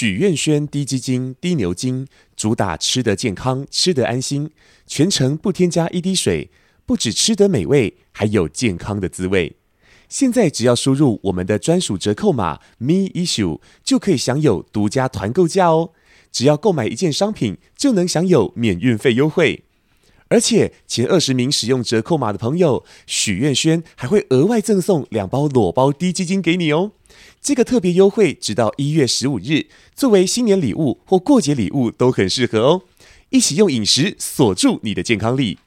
许愿轩低基金、低牛精，主打吃得健康、吃得安心，全程不添加一滴水，不止吃得美味，还有健康的滋味。现在只要输入我们的专属折扣码 Me Issue，就可以享有独家团购价哦。只要购买一件商品，就能享有免运费优惠。而且前二十名使用折扣码的朋友，许愿轩还会额外赠送两包裸包低基金给你哦。这个特别优惠直到一月十五日，作为新年礼物或过节礼物都很适合哦。一起用饮食锁住你的健康力。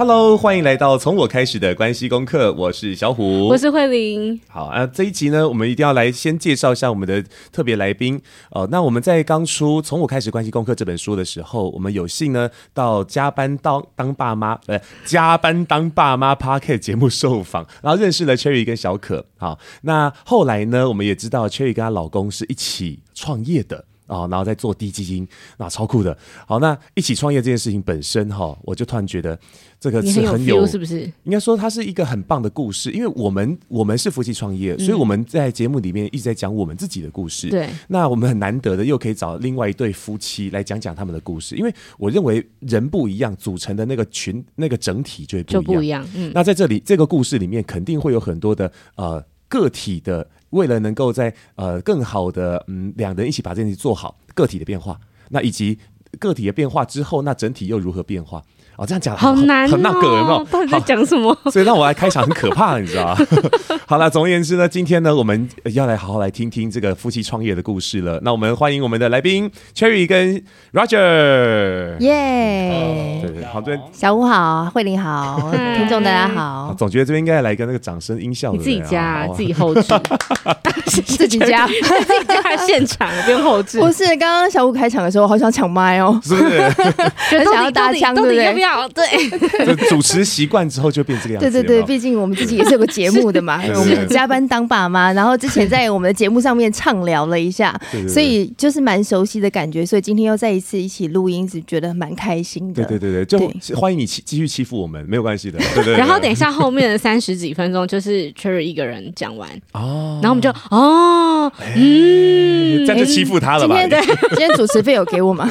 Hello，欢迎来到从我开始的关系功课。我是小虎，我是慧玲。好啊，这一集呢，我们一定要来先介绍一下我们的特别来宾哦。那我们在刚出《从我开始关系功课》这本书的时候，我们有幸呢到加班当当爸妈，呃，加班当爸妈 Parker 节目受访，然后认识了 Cherry 跟小可。好，那后来呢，我们也知道 Cherry 跟她老公是一起创业的。哦，然后再做低基金，那超酷的。好，那一起创业这件事情本身哈，我就突然觉得这个是很有，有是不是？应该说它是一个很棒的故事，因为我们我们是夫妻创业，所以我们在节目里面一直在讲我们自己的故事。对、嗯，那我们很难得的又可以找另外一对夫妻来讲讲他们的故事，因为我认为人不一样，组成的那个群那个整体就会不一样。就不一样。嗯，那在这里这个故事里面，肯定会有很多的呃个体的。为了能够在呃更好的嗯两人一起把这件事做好，个体的变化，那以及个体的变化之后，那整体又如何变化？哦，这样讲好难、哦，很那个有没有？到底在讲什么？所以让我来开场很可怕，你知道吗？好了，总而言之呢，今天呢，我们要来好好来听听这个夫妻创业的故事了。那我们欢迎我们的来宾 Cherry 跟 Roger，耶！对对，好，对，小吴好，慧玲好，听众大家好。总觉得这边应该来个那个掌声音效，你自己加，自己后置，自己加，自己加现场不用后置。不是，刚刚小虎开场的时候，好想抢麦哦，是不是？很想要搭腔，对不对？对，主持习惯之后就变这个样子。对对对，毕竟我们自己也是有个节目的嘛，我们加班当爸妈，然后之前在我们的节目上面畅聊了一下，所以就是蛮熟悉的感觉。所以今天又再一次一起录音，是觉得蛮开心的。对对对对，就欢迎你继继续欺负我们，没有关系的。对对。然后等一下后面的三十几分钟就是 Cherry 一个人讲完哦，然后我们就哦，嗯，这样就欺负他了吧？今天今天主持费有给我吗？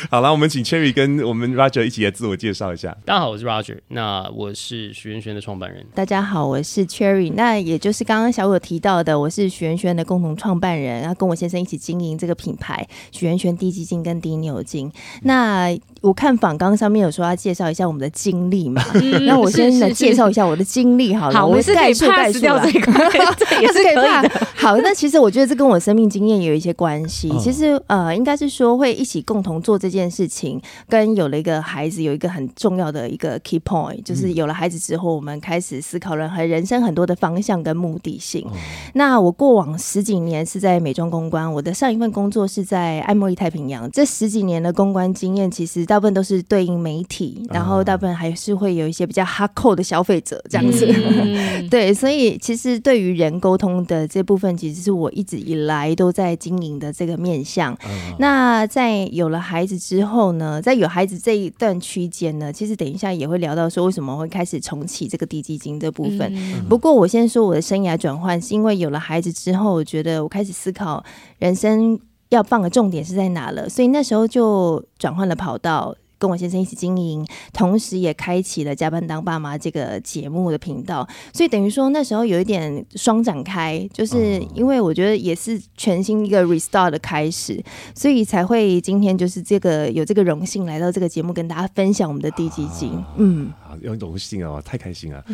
好了，我们请 Cherry 跟我们 Roger 一起来自我介绍一下。大家好，我是 Roger，那我是许愿轩的创办人。大家好，我是 Cherry，那也就是刚刚小虎提到的，我是许愿轩的共同创办人，然后跟我先生一起经营这个品牌许愿轩低基金跟低牛精。嗯、那我看访纲上面有说要介绍一下我们的经历嘛，那、嗯、我先来介绍一下我的经历好了。好，我是概述概述掉这也是可以 的。好，那其实我觉得这跟我生命经验也有一些关系。其实呃，应该是说会一起共同做这件事情，跟有了一个孩子有一个很重要的一个 key point，就是有了孩子之后，我们开始思考了和人生很多的方向跟目的性。那我过往十几年是在美妆公关，我的上一份工作是在爱茉莉太平洋。这十几年的公关经验，其实大部分都是对应媒体，然后大部分还是会有一些比较 hardcore 的消费者这样子。嗯、对，所以其实对于人沟通的这部分，其实是我一直以来都在经营的这个面向。那在有了孩子之后呢，在有孩子这一段区间呢，其实等一下也会聊到说为什么会开始重启这个低基金这部分。嗯、不过我先说我的生涯转换，是因为有了孩子之后，我觉得我开始思考人生要放的重点是在哪了，所以那时候就转换了跑道。跟我先生一起经营，同时也开启了《加班当爸妈》这个节目的频道，所以等于说那时候有一点双展开，就是因为我觉得也是全新一个 restart 的开始，所以才会今天就是这个有这个荣幸来到这个节目跟大家分享我们的滴鸡精。嗯，好，有荣幸啊，太开心了。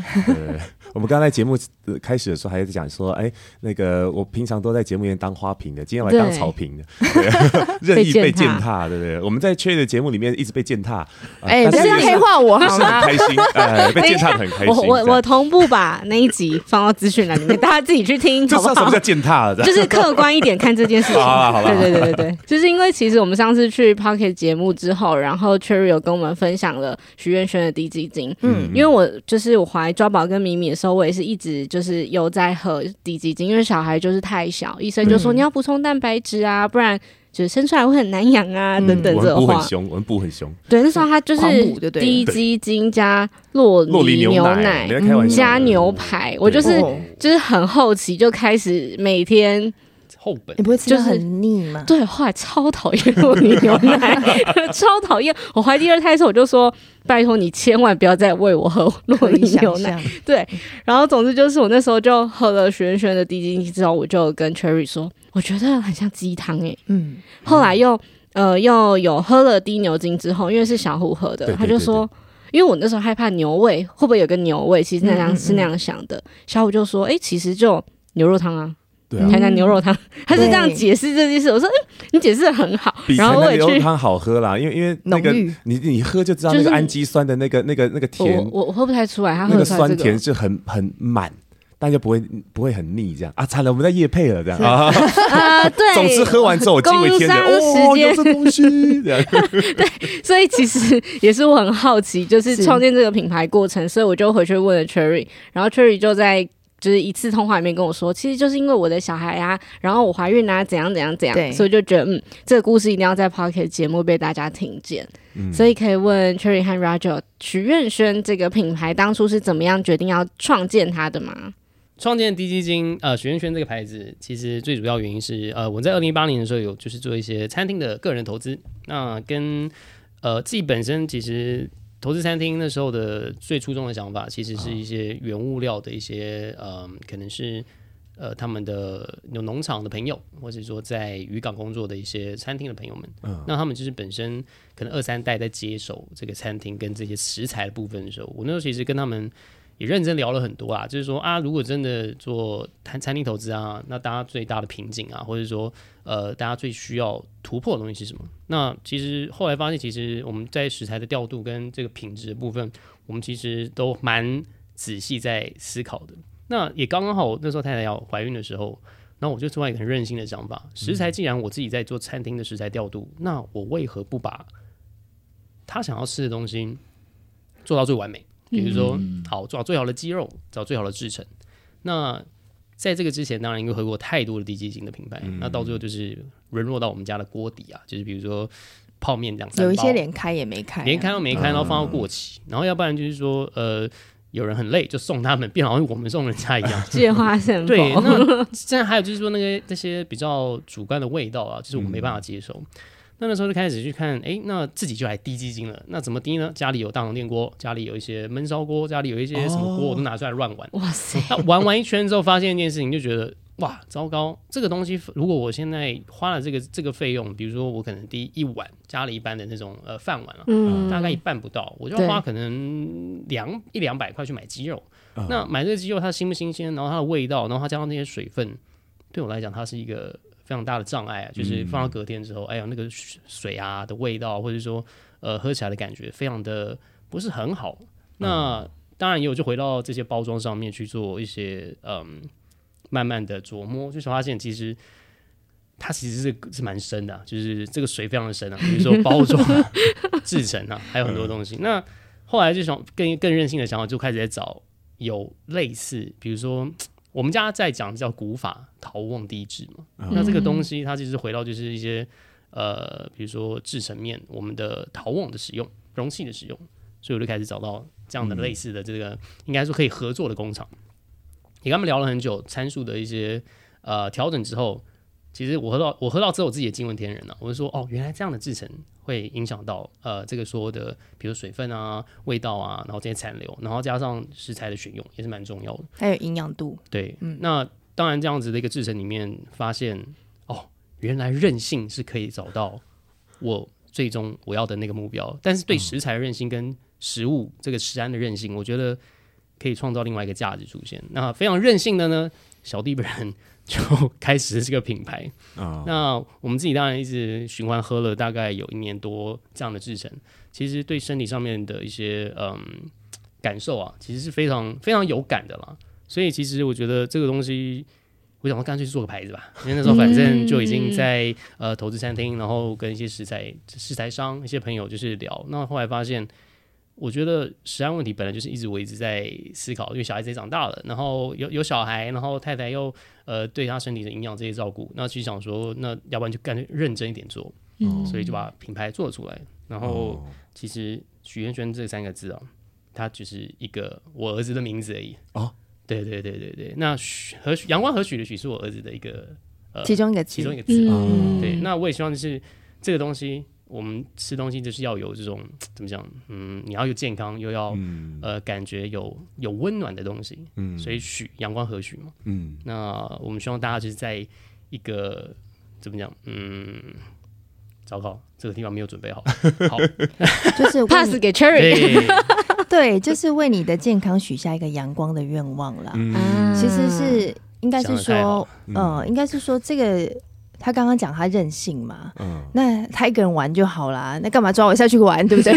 我们刚才节目开始的时候还在讲说，哎，那个我平常都在节目里面当花瓶的，今天我来当草坪的，任意被践踏，对不对？我们在 Cherry 的节目里面一直被践。踏，哎、欸，不是要黑化我好吗？很开心，哎，被践踏很开心。我我我同步把那一集放到资讯栏里面，大家自己去听，好不好？什么叫践踏？就是客观一点看这件事情。好了好了，对对对对对，就是因为其实我们上次去 Pocket 节目之后，然后 Cherry 有跟我们分享了许愿轩的低基金。嗯，因为我就是我怀抓宝跟米米的时候，我也是一直就是有在喝低基精，因为小孩就是太小，医生就说你要补充蛋白质啊，不然。就是生出来会很难养啊，等等这种话。很凶，文布很凶。对，那时候他就是低基精加洛梨牛奶加牛排，我就是就是很好奇就开始每天。你不会吃的很腻吗？对，后来超讨厌酪梨牛奶，超讨厌。我怀第二胎的时候，我就说：“拜托你千万不要再喂我喝酪梨牛奶。”对，然后总之就是我那时候就喝了许愿轩的滴鸡精之后，我就跟 Cherry 说：“我觉得很像鸡汤诶。”嗯，后来又呃又有喝了低牛精之后，因为是小虎喝的，他就说：“因为我那时候害怕牛味会不会有个牛味，其实那样是那样想的。”小虎就说：“哎，其实就牛肉汤啊。”台南牛肉汤，他是这样解释这件事。我说，嗯，你解释的很好。然后我也去。牛肉汤好喝啦，因为因为那个你你喝就知道那个氨基酸的那个那个那个甜。我我喝不太出来，它那个酸甜是很很满，但就不会不会很腻这样啊。惨了，我们在夜配了这样 啊。对。总之喝完之后我惊为天人哦，有这东西这样。对，所以其实也是我很好奇，就是创建这个品牌过程，所以我就回去问了 Cherry，然后 Cherry 就在。就是一次通话里面跟我说，其实就是因为我的小孩啊，然后我怀孕啊，怎样怎样怎样，所以就觉得嗯，这个故事一定要在 Pocket 节目被大家听见。嗯、所以可以问 Cherry 和 Roger 许愿轩这个品牌当初是怎么样决定要创建它的吗？创建低基金呃许愿轩这个牌子，其实最主要原因是呃我在二零一八年的时候有就是做一些餐厅的个人投资，那跟呃自己本身其实。投资餐厅那时候的最初衷的想法，其实是一些原物料的一些，嗯、呃，可能是呃他们的有农场的朋友，或者说在渔港工作的一些餐厅的朋友们，嗯，那他们就是本身可能二三代在接手这个餐厅跟这些食材的部分的时候，我那时候其实跟他们。也认真聊了很多啊，就是说啊，如果真的做餐餐厅投资啊，那大家最大的瓶颈啊，或者说呃，大家最需要突破的东西是什么？那其实后来发现，其实我们在食材的调度跟这个品质的部分，我们其实都蛮仔细在思考的。那也刚刚好，那时候太太要怀孕的时候，那我就突然一个很任性的想法：食材既然我自己在做餐厅的食材调度，那我为何不把他想要吃的东西做到最完美？比如说，好，找最好的鸡肉，找最好的制成。那在这个之前，当然因为喝过太多的低基型的品牌，嗯、那到最后就是沦落到我们家的锅底啊，就是比如说泡面两三包，有一些连开也没开、啊，连开都没开，然后放到过期，嗯、然后要不然就是说，呃，有人很累就送他们，变好像我们送人家一样，借花献对。那现在还有就是说那个那些比较主观的味道啊，就是我没办法接受。嗯那那时候就开始去看，哎，那自己就来滴鸡精了。那怎么滴呢？家里有大铜电锅，家里有一些焖烧锅，家里有一些什么锅，我都拿出来乱玩。哇塞！那 玩完一圈之后，发现一件事情，就觉得哇，糟糕！这个东西如果我现在花了这个这个费用，比如说我可能滴一碗家里一般的那种呃饭碗了，嗯，大概一半不到，我就花可能两一两百块去买鸡肉。嗯、那买这个鸡肉它新不新鲜？然后它的味道，然后它加上那些水分，对我来讲，它是一个。非常大的障碍啊，就是放到隔天之后，嗯、哎呀，那个水啊的味道，或者说呃喝起来的感觉，非常的不是很好。那、嗯、当然也有，就回到这些包装上面去做一些嗯，慢慢的琢磨，就是发现其实它其实是是蛮深的、啊，就是这个水非常的深啊。比如说 包装、啊、制成啊，还有很多东西。嗯、那后来就想更更任性的想法，就开始在找有类似，比如说。我们家在讲叫古法陶瓮地质嘛，嗯、那这个东西它其实回到就是一些呃，比如说制成面，我们的陶瓮的使用、容器的使用，所以我就开始找到这样的类似的这个，嗯、应该说可以合作的工厂。也跟他们聊了很久参数的一些呃调整之后。其实我喝到我喝到之后，我自己也惊为天人了。我就说，哦，原来这样的制成会影响到呃这个说的，比如水分啊、味道啊，然后这些残留，然后加上食材的选用也是蛮重要的。还有营养度。对，嗯，那当然这样子的一个制成里面发现，哦，原来韧性是可以找到我最终我要的那个目标。但是对食材的韧性跟食物这个食安的韧性，我觉得可以创造另外一个价值出现。那非常韧性的呢，小弟本人。就开始这个品牌。那我们自己当然一直循环喝了大概有一年多这样的制成，其实对身体上面的一些嗯感受啊，其实是非常非常有感的啦。所以其实我觉得这个东西，我想说干脆做个牌子吧，因为那时候反正就已经在呃投资餐厅，然后跟一些食材食材商一些朋友就是聊，那后来发现我觉得食安问题本来就是一直我一直在思考，因为小孩子也长大了，然后有有小孩，然后太太又呃对他身体的营养这些照顾，那其实想说，那要不然就干脆认真一点做，嗯，所以就把品牌做出来。然后其实许愿轩这三个字啊，它只是一个我儿子的名字而已。哦，对对对对对，那许和阳光和许的许是我儿子的一个呃其中一个其中一个字，嗯，对，那我也希望就是这个东西。我们吃东西就是要有这种 怎么讲？嗯，你要有健康，又要、嗯、呃感觉有有温暖的东西。嗯，所以许阳光和许嘛。嗯，那我们希望大家就是在一个怎么讲？嗯，糟糕，这个地方没有准备好。好，就是 pass 给 Cherry。对，就是为你的健康许下一个阳光的愿望了。嗯，其实是应该是说，嗯、呃，应该是说这个。他刚刚讲他任性嘛，嗯，那他一个人玩就好啦，那干嘛抓我下去玩，对不对？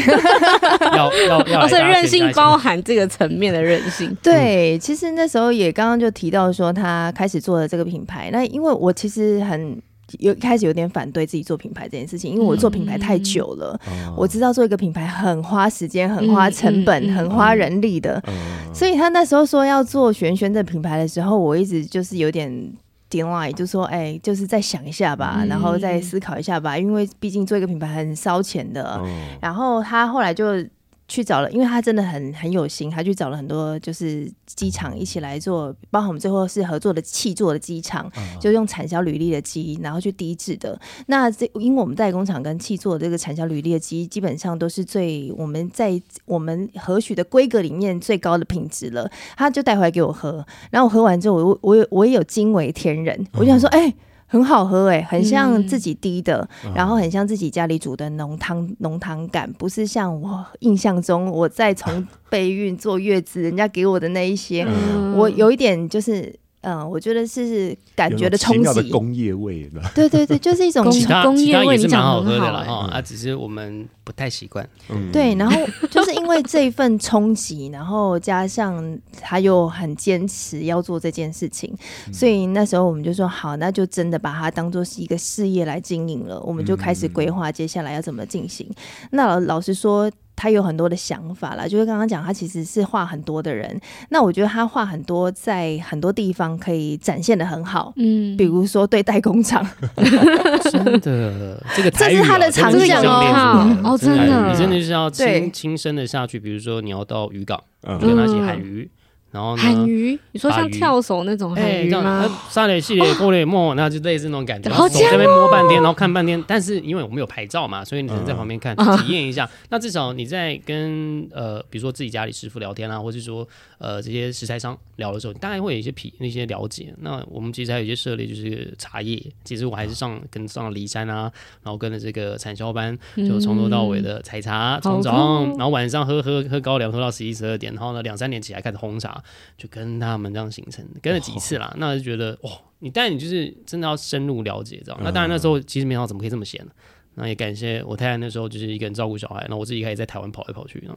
要 要要，所以任性包含这个层面的任性。对，其实那时候也刚刚就提到说他开始做了这个品牌，那因为我其实很有开始有点反对自己做品牌这件事情，因为我做品牌太久了，嗯、我知道做一个品牌很花时间、很花成本、嗯、很花人力的，嗯、所以他那时候说要做玄玄的品牌的时候，我一直就是有点。点就说，哎、欸，就是再想一下吧，嗯、然后再思考一下吧，因为毕竟做一个品牌很烧钱的。嗯、然后他后来就。去找了，因为他真的很很有心，他去找了很多就是机场一起来做，包括我们最后是合作的气座的机场，嗯、就用产销履历的机，然后去低制的。那这因为我们代工厂跟契作的这个产销履历的机，基本上都是最我们在我们合许的规格里面最高的品质了。他就带回来给我喝，然后我喝完之后，我我我也有惊为天人，我就想说，哎、嗯。欸很好喝哎、欸，很像自己滴的，嗯、然后很像自己家里煮的浓汤浓汤感，不是像我印象中我在从备孕坐月子人家给我的那一些，嗯、我有一点就是。嗯，我觉得是感觉的冲击，的工业味，对对对，就是一种工业味，也是蛮好喝的了哈。啊，只是我们不太习惯。嗯，对。然后就是因为这一份冲击，然后加上他又很坚持要做这件事情，所以那时候我们就说好，那就真的把它当做是一个事业来经营了。我们就开始规划接下来要怎么进行。那老老实说。他有很多的想法啦，就是刚刚讲，他其实是话很多的人。那我觉得他话很多，在很多地方可以展现的很好。嗯，比如说对代工厂，真的，这个这是他的长项哦。哦，真的，你真的是要亲亲身的下去。比如说你要到渔港，跟他一起喊鱼。然后呢？喊鱼，你说像跳手那种喊鱼吗？沙雷系列、波雷莫，那就类似那种感觉。手在那边摸半天，然后看半天。但是因为我们有牌照嘛，所以你只能在旁边看，体验一下。那至少你在跟呃，比如说自己家里师傅聊天啊，或者说呃这些食材商聊的时候，大概会有一些皮那些了解。那我们其实还有一些涉猎，就是茶叶。其实我还是上跟上了梨山啊，然后跟着这个产销班，就从头到尾的采茶、从早上，然后晚上喝喝喝高粱，喝到十一十二点，然后呢两三点起来开始烘茶。就跟他们这样形成，跟了几次啦，哦、那就觉得哦，你但你就是真的要深入了解，知道？嗯、那当然那时候其实没想到怎么可以这么闲呢，那也感谢我太太那时候就是一个人照顾小孩，然后我自己可以在台湾跑来跑去，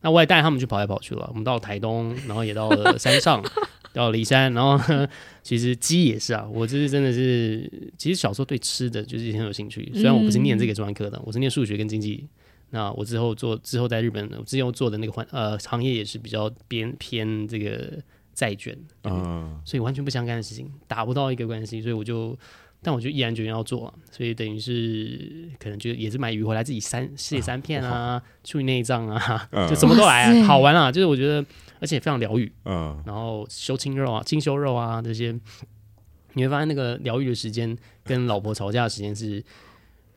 那我也带他们去跑来跑去了。我们到台东，然后也到了山上，到了梨山，然后 其实鸡也是啊，我就是真的是，其实小时候对吃的就是很有兴趣，虽然我不是念这个专科的，我是念数学跟经济。那我之后做之后在日本，我之前做的那个环呃行业也是比较偏偏这个债券，嗯，所以完全不相干的事情，打不到一个关系，所以我就，但我就毅然决定要做，所以等于是可能就也是买鱼回来自己三世界三片啊，处理内脏啊，嗯、就什么都来啊，好玩啊，就是我觉得而且非常疗愈，嗯，然后修清肉啊、清修肉啊这些，你会发现那个疗愈的时间跟老婆吵架的时间是。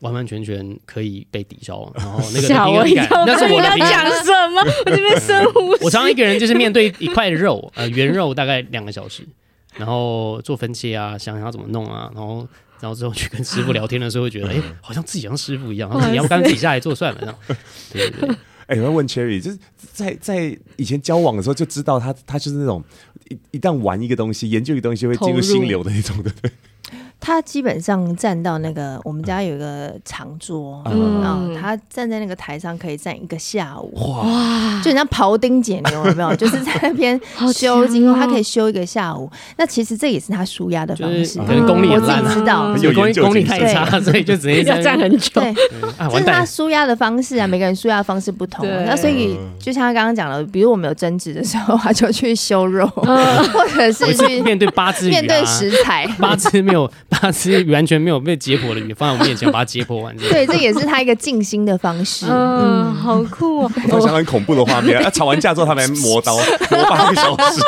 完完全全可以被抵消，然后那个平衡感，那是我要。讲什么？我这边深呼吸。我常常一个人就是面对一块肉，呃，圆肉大概两个小时，然后做分切啊，想想要怎么弄啊，然后然后之后去跟师傅聊天的时候，会觉得哎、欸，好像自己像师傅一样。他说你要不干脆自己下来做算了，这样。对对对。哎、欸，我要问 Cherry，就是在在以前交往的时候就知道他他就是那种一一旦玩一个东西，研究一个东西会进入心流的那种，对不对？他基本上站到那个我们家有一个长桌，嗯。然后他站在那个台上可以站一个下午，哇，就像庖丁解牛，有没有？就是在那边修经，他可以修一个下午。那其实这也是他舒压的方式，可能功力我自己知道。功功力太差，所以就直接要站很久。对，啊，这是他，舒压的方式啊，每个人舒压的方式不同。那所以就像他刚刚讲了，比如我们有争执的时候，他就去修肉，嗯。或者是去面对八只面对食材。八只没有八只完全没有被解剖的鱼放在我们面前，把它解剖完。对，这也是他一个静心的方式。嗯，好酷哦！好像很恐怖的画面。他，吵完架之后，他们磨刀，磨八个小时。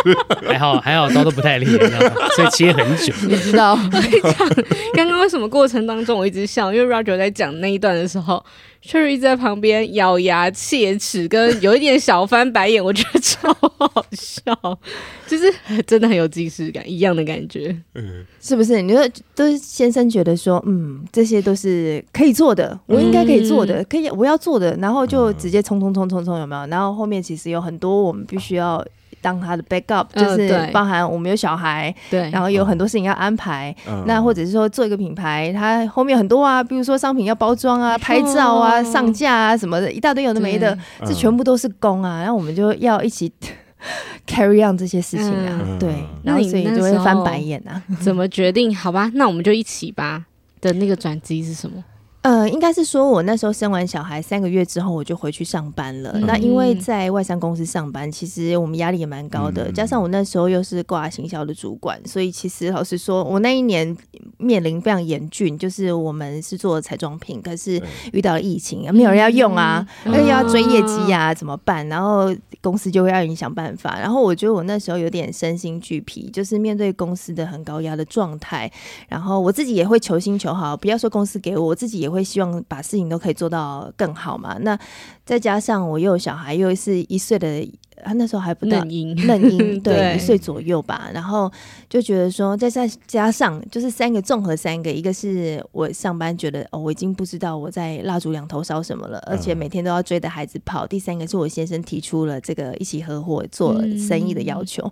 还好还好刀都不太利，你知道吗？所以切很久。你知道，刚刚为什么过程当中我一直笑？因为 Roger 在讲那一段的时候，Cherry 一直在旁边咬牙切齿，跟有一点小翻白眼，我觉得超好笑，就是真的很有即视感，一样的感觉。嗯是不是？你说都是先生觉得说，嗯，这些都是可以做的，我应该可以做的，可以我要做的，然后就直接冲冲冲冲冲，有没有？然后后面其实有很多我们必须要当他的 backup，就是包含我们有小孩，对，然后有很多事情要安排。嗯那或者是说做一个品牌，它后面很多啊，比如说商品要包装啊、拍照啊、哦上架啊什么的，一大堆有的没的，这全部都是工啊。然后我们就要一起 carry on 这些事情啊，嗯对，那你然后所以就会翻白眼啊。怎么决定？好吧，那我们就一起吧。的那个转机是什么？呃，应该是说，我那时候生完小孩三个月之后，我就回去上班了。嗯那因为在外商公司上班，其实我们压力也蛮高的，嗯加上我那时候又是挂行销的主管，所以其实老实说，我那一年面临非常严峻，就是我们是做彩妆品，可是遇到了疫情，没有人要用啊，嗯而且要追业绩啊，怎么办？然后公司就会要你想办法。然后我觉得我那时候有点身心俱疲，就是面对公司的很高压的状态，然后我自己也会求新求好，不要说公司给我，我自己也会会希望把事情都可以做到更好嘛。那再加上我又有小孩，又是一岁的，他那时候还不到嫩婴，嫩婴，对，对一岁左右吧。然后就觉得说，再再加上就是三个综合三个，一个是我上班觉得哦，我已经不知道我在蜡烛两头烧什么了，而且每天都要追着孩子跑。第三个是我先生提出了这个一起合伙做生意的要求，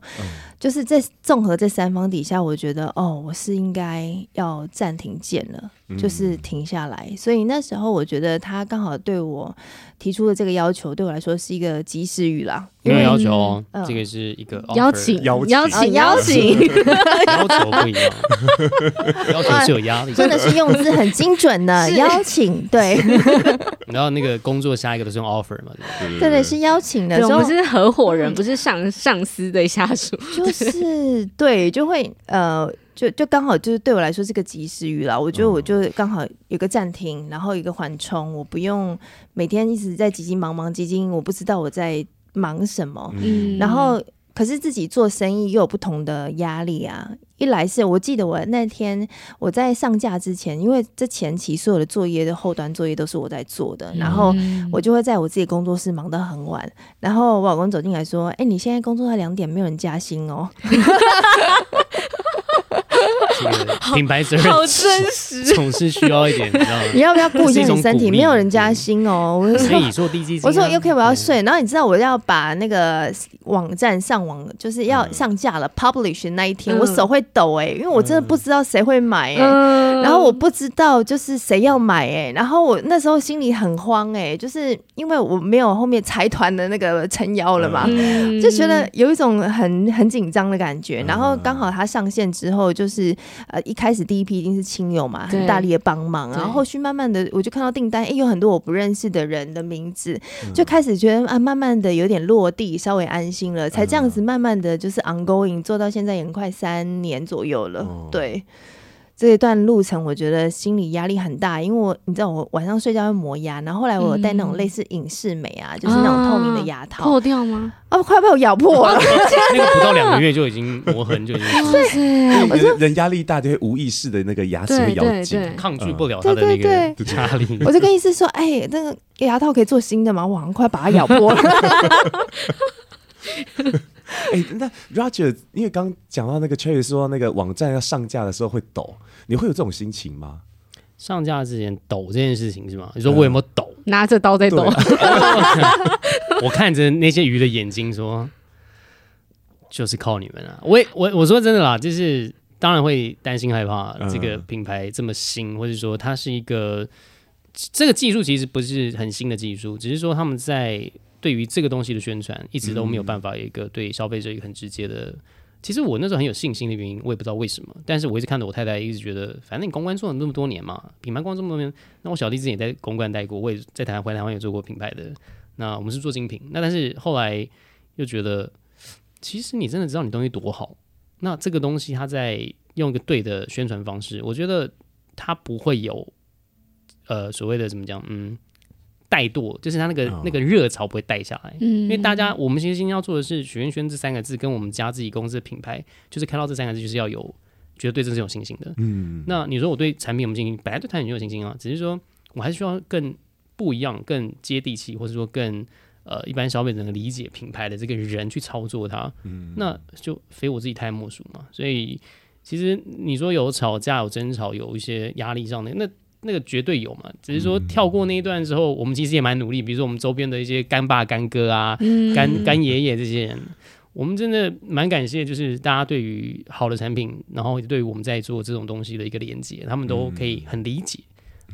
就是在综合这三方底下，我觉得哦，我是应该要暂停键了，就是停下来。所以那时候我觉得他刚好对我提出的这个要求，对我来说是一个及时雨啦。没有要求哦，嗯。这个是一个邀请，邀请。邀请，哦邀请要求不一样，要求是有压力，真的是用字很精准的 邀请，对，然后那个工作下一个都是用 offer 嘛，对不对？真的是邀请的我们，是合伙人，不是上上司的下属。就是对，就会呃，就就刚好就是对我来说是个及时雨啦。我觉得我就刚好有个暂停，然后一个缓冲，我不用每天一直在急急忙忙，急急，我不知道我在忙什么，嗯然后。可是自己做生意又有不同的压力啊！一来是我记得我那天我在上架之前，因为这前期所有的作业的后端作业都是我在做的，然后嗯我就会在我自己工作室忙到很晚。然后我老公走进来说：“哎、你现在工作到两点，没有人加薪哦。这个品牌责任好真实，总是需要一点，你知道吗？你要不要顾一下你身体？没有人加薪哦。”我说以做低基：“金啊，我说 OK，我要睡。”然后你知道我要把那个网站上网，就是要上架了、publish 那一天，嗯我手会抖哎、因为我真的不知道谁会买哎、嗯然后我不知道就是谁要买哎、然后我那时候心里很慌哎、就是因为我没有后面财团的那个撑腰了嘛，嗯就觉得有一种很很紧张的感觉。然后刚好它上线之后，就是呃一开始第一批一定是亲友嘛，很大力的帮忙，对然后后续慢慢的我就看到订单，哎，有很多我不认识的人的名字，就开始觉得啊，慢慢的有点落地，稍微安心了，才这样子慢慢的就是 ongoing 做到现在也快三年左右了，哦。对。这一段路程，我觉得心理压力很大，因为我你知道我晚上睡觉会磨牙，然后后来我有戴那种类似隐适美啊，就是那种透明的牙套，破掉吗？哦，快被我咬破了。那个不到两个月就已经磨痕就已经是对人人压力大就会无意识的那个牙齿会咬紧抗拒不了它的那对个压力。我就跟医师说，哎、那个牙套可以做新的吗？我好像快把它咬破了。哎、那 Roger，因为刚讲到那个 Cherry 说那个网站要上架的时候会抖，你会有这种心情吗？上架之前抖这件事情是吗？你说我有没有抖？拿着刀在抖 我看着那些鱼的眼睛说，就是靠你们啊！我也我我说真的啦，就是当然会担心害怕这个品牌这么新，或者说它是一个这个技术其实不是很新的技术，只是说他们在对于这个东西的宣传一直都没有办法有一个对消费者一个很直接的。其实我那时候很有信心的原因，我也不知道为什么，但是我一直看着我太太，一直觉得反正你公关做了那么多年嘛，品牌光这么多年，那我小弟之前也在公关待过，我也在台湾回台湾也做过品牌的。那我们是做精品，那但是后来又觉得，其实你真的知道你东西多好。那这个东西，它在用一个对的宣传方式，我觉得它不会有呃所谓的怎么讲，嗯，怠惰，就是他那个、哦、那个热潮不会带下来。嗯，因为大家我们其实今天要做的是许愿轩这三个字，跟我们家自己公司的品牌，就是看到这三个字，就是要有觉得对这是有信心的。嗯，那你说我对产品有没有信心？本来对产品就有信心啊，只是说我还是需要更不一样、更接地气，或者说更。呃，一般消费者能理解品牌的这个人去操作它，嗯，那就非我自己太莫属嘛。所以其实你说有吵架、有争吵、有一些压力上的，那那个绝对有嘛。只是说跳过那一段之后，我们其实也蛮努力。比如说我们周边的一些干爸、干哥啊、干干爷爷这些人，我们真的蛮感谢，就是大家对于好的产品，然后对于我们在做这种东西的一个连接，他们都可以很理解。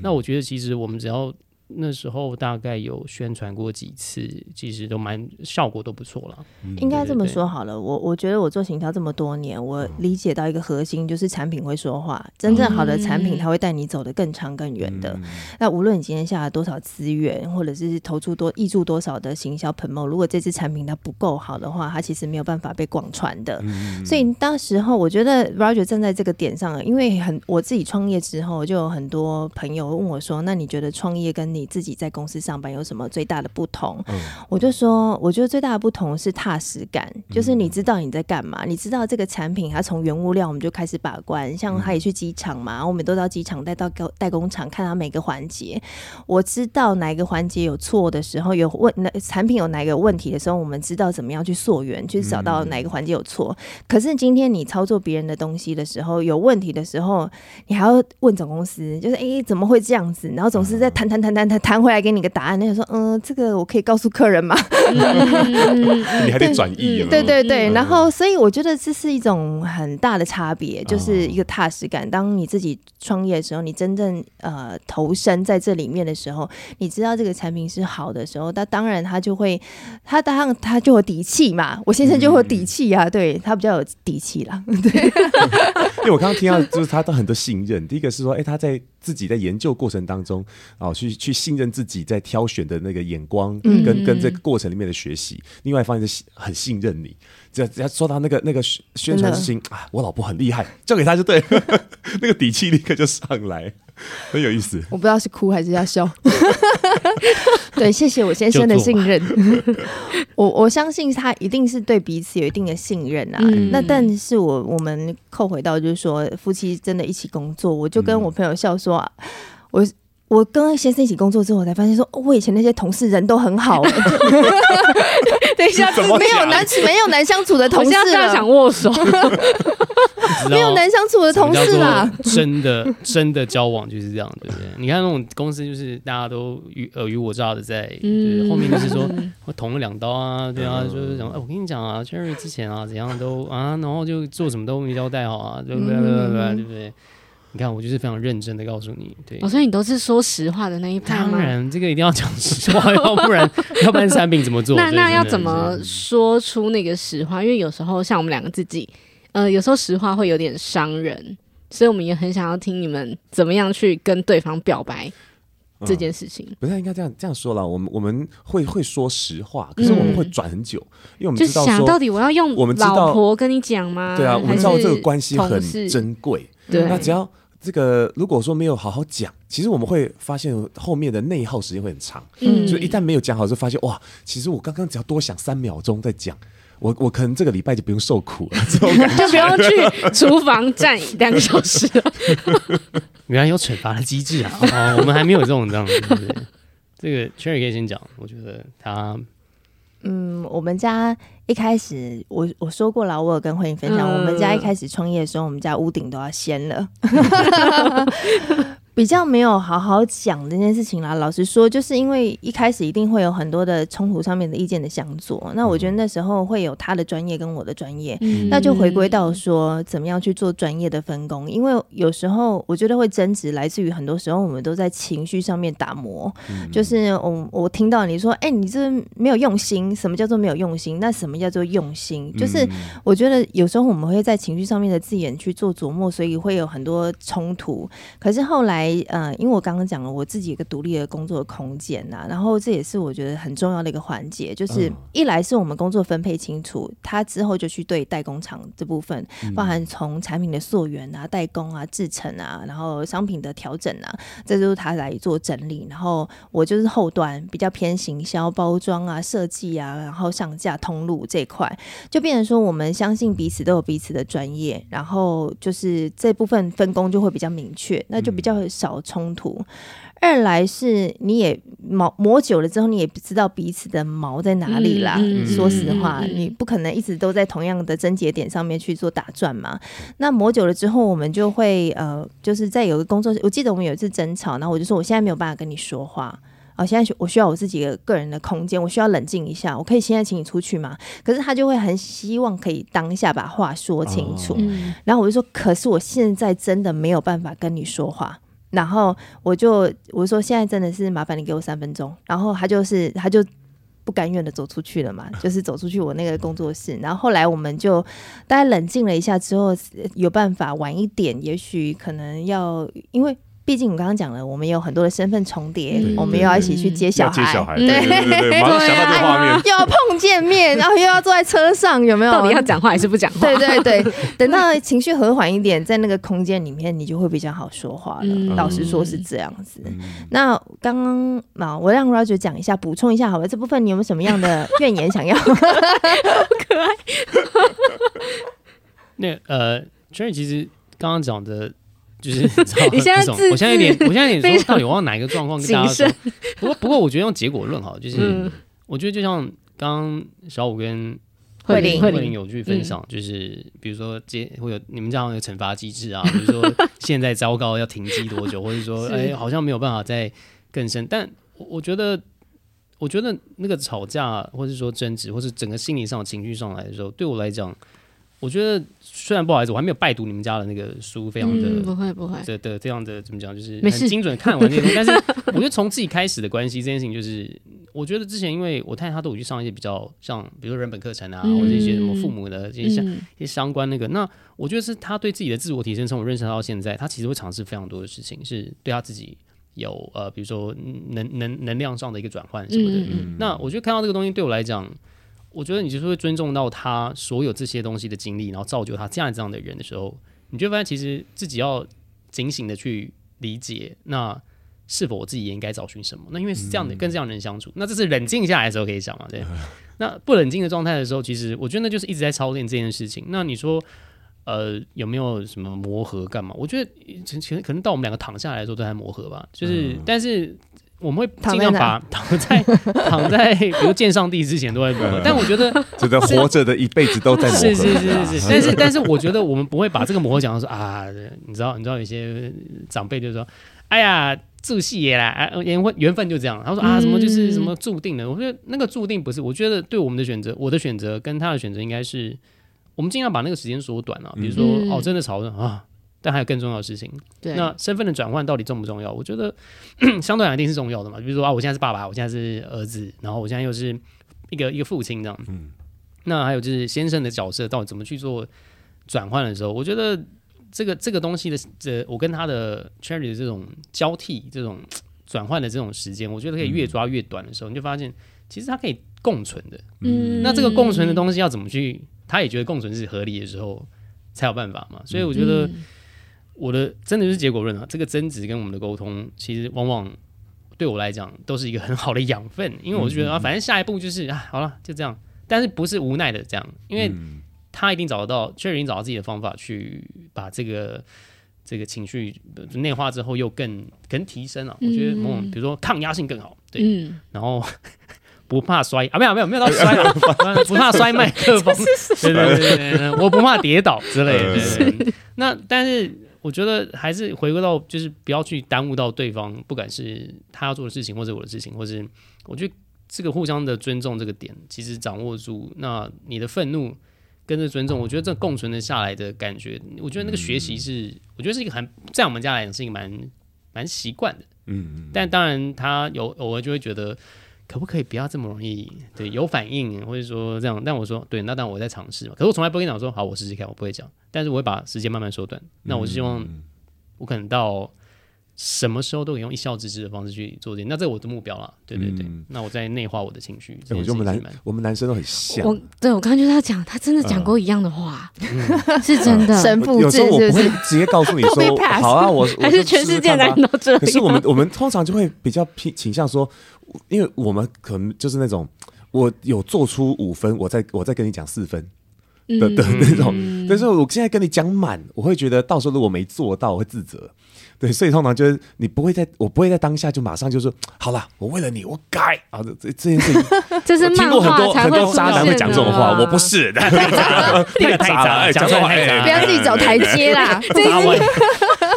那我觉得其实我们只要。那时候大概有宣传过几次，其实都蛮效果都不错了。应该这么说好了，我我觉得我做行销这么多年，我理解到一个核心就是产品会说话。真正好的产品，它会带你走得更长更远的。那无论你今天下了多少资源，或者是投出多挹注多少的行销 promo，如果这支产品它不够好的话，它其实没有办法被广传的。所以当时候我觉得 Roger 站在这个点上，因为很我自己创业之后，就有很多朋友问我说：“那你觉得创业跟你？”你自己在公司上班有什么最大的不同？嗯、我就说，我觉得最大的不同是踏实感，就是你知道你在干嘛，你知道这个产品它从原物料我们就开始把关，像他也去机场嘛，我们都到机场带到代工厂看他每个环节，我知道哪一个环节有错的时候，有问那产品有哪个问题的时候，我们知道怎么样去溯源，去找到哪个环节有错。可是今天你操作别人的东西的时候，有问题的时候，你还要问总公司，就是哎、欸、怎么会这样子？然后总是在谈谈谈谈。他弹回来给你个答案，那就说，嗯，这个我可以告诉客人吗？你还得转译。对对对，然后所以我觉得这是一种很大的差别，就是一个踏实感。当你自己创业的时候，你真正呃投身在这里面的时候，你知道这个产品是好的时候，那当然他就会，他当然他就有底气嘛。我先生就会有底气啊，对他比较有底气啦。对，因为我刚刚听到就是他都很多信任。第一个是说，哎，他在自己在研究过程当中啊，去去。信任自己在挑选的那个眼光，跟跟这个过程里面的学习。另外一方面是很信任你，只要只要说到那个那个宣传之心啊，我老婆很厉害，交给他就对了，那个底气立刻就上来，很有意思。我不知道是哭还是要笑。对，谢谢我先生的信任。我我相信他一定是对彼此有一定的信任啊。嗯、那但是我我们扣回到就是说，夫妻真的一起工作，我就跟我朋友笑说啊，我。我跟先生一起工作之后，我才发现说，我以前那些同事人都很好。等一下，没有难没有难相处的同事了，想握手。没有难相处的同事啦。真的真的交往就是这样，对不对？你看那种公司，就是大家都尔虞我诈的在，就是后面就是说我 捅了两刀啊，对啊，就是讲，哎，我跟你讲啊，Cherry 之前啊怎样都啊，然后就做什么都没交代好啊，对不对？对不对？你看，我就是非常认真的告诉你，对。我说、哦、你都是说实话的那一派吗？当然，这个一定要讲实话，要不然 要不然产品怎么做？那那要怎么说出那个实话？因为有时候像我们两个自己，呃，有时候实话会有点伤人，所以我们也很想要听你们怎么样去跟对方表白这件事情。嗯、不是应该这样这样说了？我们我们会会说实话，可是我们会转很久，嗯、因为我们知道说到底我要用我们老婆跟你讲吗？对啊，我们知道这个关系很珍贵，对，那只要。这个如果说没有好好讲，其实我们会发现后面的内耗时间会很长。嗯，所以一旦没有讲好，就发现哇，其实我刚刚只要多想三秒钟再讲，我我可能这个礼拜就不用受苦了，这种感觉 就不用去厨房站两个小时了。原来有惩罚的机制啊！哦，我们还没有这种这样子。这个 Cherry 可以先讲，我觉得他。嗯，我们家一开始，我我说过了，我有跟慧颖分享，嗯、我们家一开始创业的时候，我们家屋顶都要掀了。比较没有好好讲这件事情啦。老实说，就是因为一开始一定会有很多的冲突上面的意见的相左。那我觉得那时候会有他的专业跟我的专业，嗯、那就回归到说怎么样去做专业的分工。因为有时候我觉得会争执来自于很多时候我们都在情绪上面打磨。嗯、就是我我听到你说，哎、欸，你这没有用心。什么叫做没有用心？那什么叫做用心？就是我觉得有时候我们会在情绪上面的字眼去做琢磨，所以会有很多冲突。可是后来。来，呃，因为我刚刚讲了我自己一个独立的工作的空间呐，然后这也是我觉得很重要的一个环节，就是一来是我们工作分配清楚，他之后就去对代工厂这部分，包含从产品的溯源啊、代工啊、制成啊，然后商品的调整啊，这都是他来做整理，然后我就是后端比较偏行销、包装啊、设计啊，然后上架通路这一块，就变成说我们相信彼此都有彼此的专业，然后就是这部分分工就会比较明确，那就比较。少冲突，二来是你也磨磨久了之后，你也不知道彼此的毛在哪里啦。嗯、说实话，嗯、你不可能一直都在同样的症结点上面去做打转嘛。那磨久了之后，我们就会呃，就是在有个工作，我记得我们有一次争吵，然后我就说我现在没有办法跟你说话啊，现在我需要我自己的个人的空间，我需要冷静一下，我可以现在请你出去吗？可是他就会很希望可以当下把话说清楚，哦、然后我就说，可是我现在真的没有办法跟你说话。然后我就我说现在真的是麻烦你给我三分钟，然后他就是他就不甘愿的走出去了嘛，就是走出去我那个工作室。然后后来我们就大家冷静了一下之后，有办法晚一点，也许可能要因为。毕竟我刚刚讲了，我们有很多的身份重叠，嗯、我们又要一起去接小孩，对对对，马上想到这画面，又要碰见面，然后又要坐在车上，有没有？到底要讲话还是不讲话？对对对，等到情绪和缓一点，在那个空间里面，你就会比较好说话了。嗯、老实说是这样子。嗯、那刚刚啊，我让 Roger 讲一下，补充一下好了，这部分你有没有什么样的怨言想要？好可爱。那呃，Cherry 其实刚刚讲的。就是你 现在，我现在有点，我现在有点说，到底我往哪一个状况跟大家说？不过，不过，我觉得用结果论哈，就是我觉得就像刚刚小五跟慧玲、慧玲有去分享，就是比如说，接会有你们这样的惩罚机制啊，比如说 现在糟糕要停机多久，或者说哎好像没有办法再更深。但我我觉得，我觉得那个吵架，或者说争执，或是整个心理上情绪上来的时候，对我来讲。我觉得虽然不好意思，我还没有拜读你们家的那个书，非常的、嗯、不会不会的的这样的怎么讲，就是很精准看完那种。事但是 我觉得从自己开始的关系这件事情，就是我觉得之前因为我太太她都有去上一些比较像，比如说人本课程啊，嗯、或者一些什么父母的这些相、嗯、一些相关那个。那我觉得是她对自己的自我提升，从我认识她到现在，她其实会尝试非常多的事情，是对她自己有呃，比如说能能能量上的一个转换什么的。嗯嗯、那我觉得看到这个东西对我来讲。我觉得你就是会尊重到他所有这些东西的经历，然后造就他这样这样的人的时候，你就发现其实自己要警醒的去理解，那是否我自己也应该找寻什么？那因为是这样的，跟这样的人相处，嗯、那这是冷静下来的时候可以想嘛？对。那不冷静的状态的时候，其实我觉得那就是一直在操练这件事情。那你说，呃，有没有什么磨合干嘛？我觉得其实可能到我们两个躺下来的时候都在磨合吧。就是，嗯、但是。我们会尽量把躺在 躺在比如见上帝之前都会 磨合，但我觉得 觉得活着的一辈子都在磨合。是是是是是，但是但是我觉得我们不会把这个磨合讲的说啊，你知道你知道有些长辈就说，哎呀，注戏也啦，缘分缘分就这样。他说啊，什么就是什么注定的。我觉得那个注定不是，我觉得对我们的选择，我的选择跟他的选择应该是，我们尽量把那个时间缩短了。比如说哦，真的吵了啊。但还有更重要的事情，对那身份的转换到底重不重要？我觉得 相对来讲一定是重要的嘛。比如说啊，我现在是爸爸，我现在是儿子，然后我现在又是一个一个父亲这样。嗯。那还有就是先生的角色到底怎么去做转换的时候，我觉得这个这个东西的这我跟他的 Cherry 的这种交替、这种 转换的这种时间，我觉得可以越抓越短的时候，嗯、你就发现其实它可以共存的。嗯。那这个共存的东西要怎么去？他也觉得共存是合理的时候，才有办法嘛。所以我觉得。嗯我的真的就是结果论啊，这个争执跟我们的沟通，其实往往对我来讲都是一个很好的养分，因为我就觉得啊，反正下一步就是啊，好了，就这样。但是不是无奈的这样，因为他一定找得到，确实已经找到自己的方法去把这个这个情绪内化之后，又更更提升了。我觉得某种比如说抗压性更好，对，然后不怕摔啊，没有没有没有到摔了，不怕摔麦克风，对对对对，我不怕跌倒之类的。那但是。我觉得还是回归到，就是不要去耽误到对方，不管是他要做的事情，或者我的事情，或是我觉得这个互相的尊重这个点，其实掌握住，那你的愤怒跟着尊重，我觉得这共存的下来的感觉，我觉得那个学习是，嗯、我觉得是一个很在我们家来讲是一个蛮蛮习惯的，嗯嗯，但当然他有偶尔就会觉得。可不可以不要这么容易？对，有反应，或者说这样。但我说，对，那当然我在尝试嘛。可是我从来不跟你讲说，好，我试试看，我不会讲。但是我会把时间慢慢缩短。那我是希望，我可能到什么时候都可以用一笑置之的方式去做这件。那这是我的目标了。对对对。嗯、那我在内化我的情绪。我觉得我们男我们男生都很像。我对我刚刚就是要讲，他真的讲过一样的话，嗯、是真的。神父有时候我不会直接告诉你说，好啊，我还是全世界男人都这样。可是我们我们通常就会比较偏倾向说。因为我们可能就是那种，我有做出五分，我再我再跟你讲四分的的那种。嗯、但是我现在跟你讲满，我会觉得到时候如果没做到，我会自责。对，所以通常就是你不会在，我不会在当下就马上就说好了，我为了你，我改啊。这这件事情，这是听过很多很多渣男会讲这种话，我不是 太渣了，太渣了，讲错话，不要自己找台阶啦。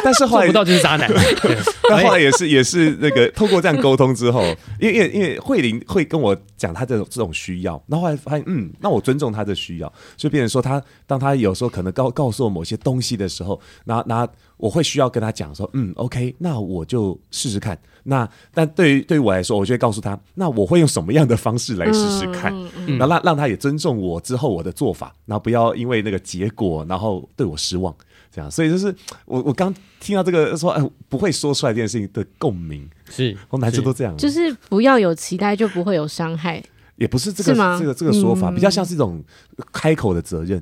但是后来不到就是渣男。但后来也是也是那个透过这样沟通之后，因为因为因为慧玲会跟我讲她这种这种需要，然后后来发现嗯，那我尊重她的需要，所以变成说她当她有时候可能告告诉我某些东西的时候，那那。我会需要跟她讲说，嗯，OK，那我就试试看。那但对于对于我来说，我就会告诉他，那我会用什么样的方式来试试看，嗯嗯、然后让让他也尊重我之后我的做法，然后不要因为那个结果，然后对我失望。这样，所以就是我我刚听到这个说，哎，不会说出来这件事情的共鸣，是，我们男生都这样，就是不要有期待，就不会有伤害。也不是这个是这个这个说法，嗯、比较像是一种开口的责任。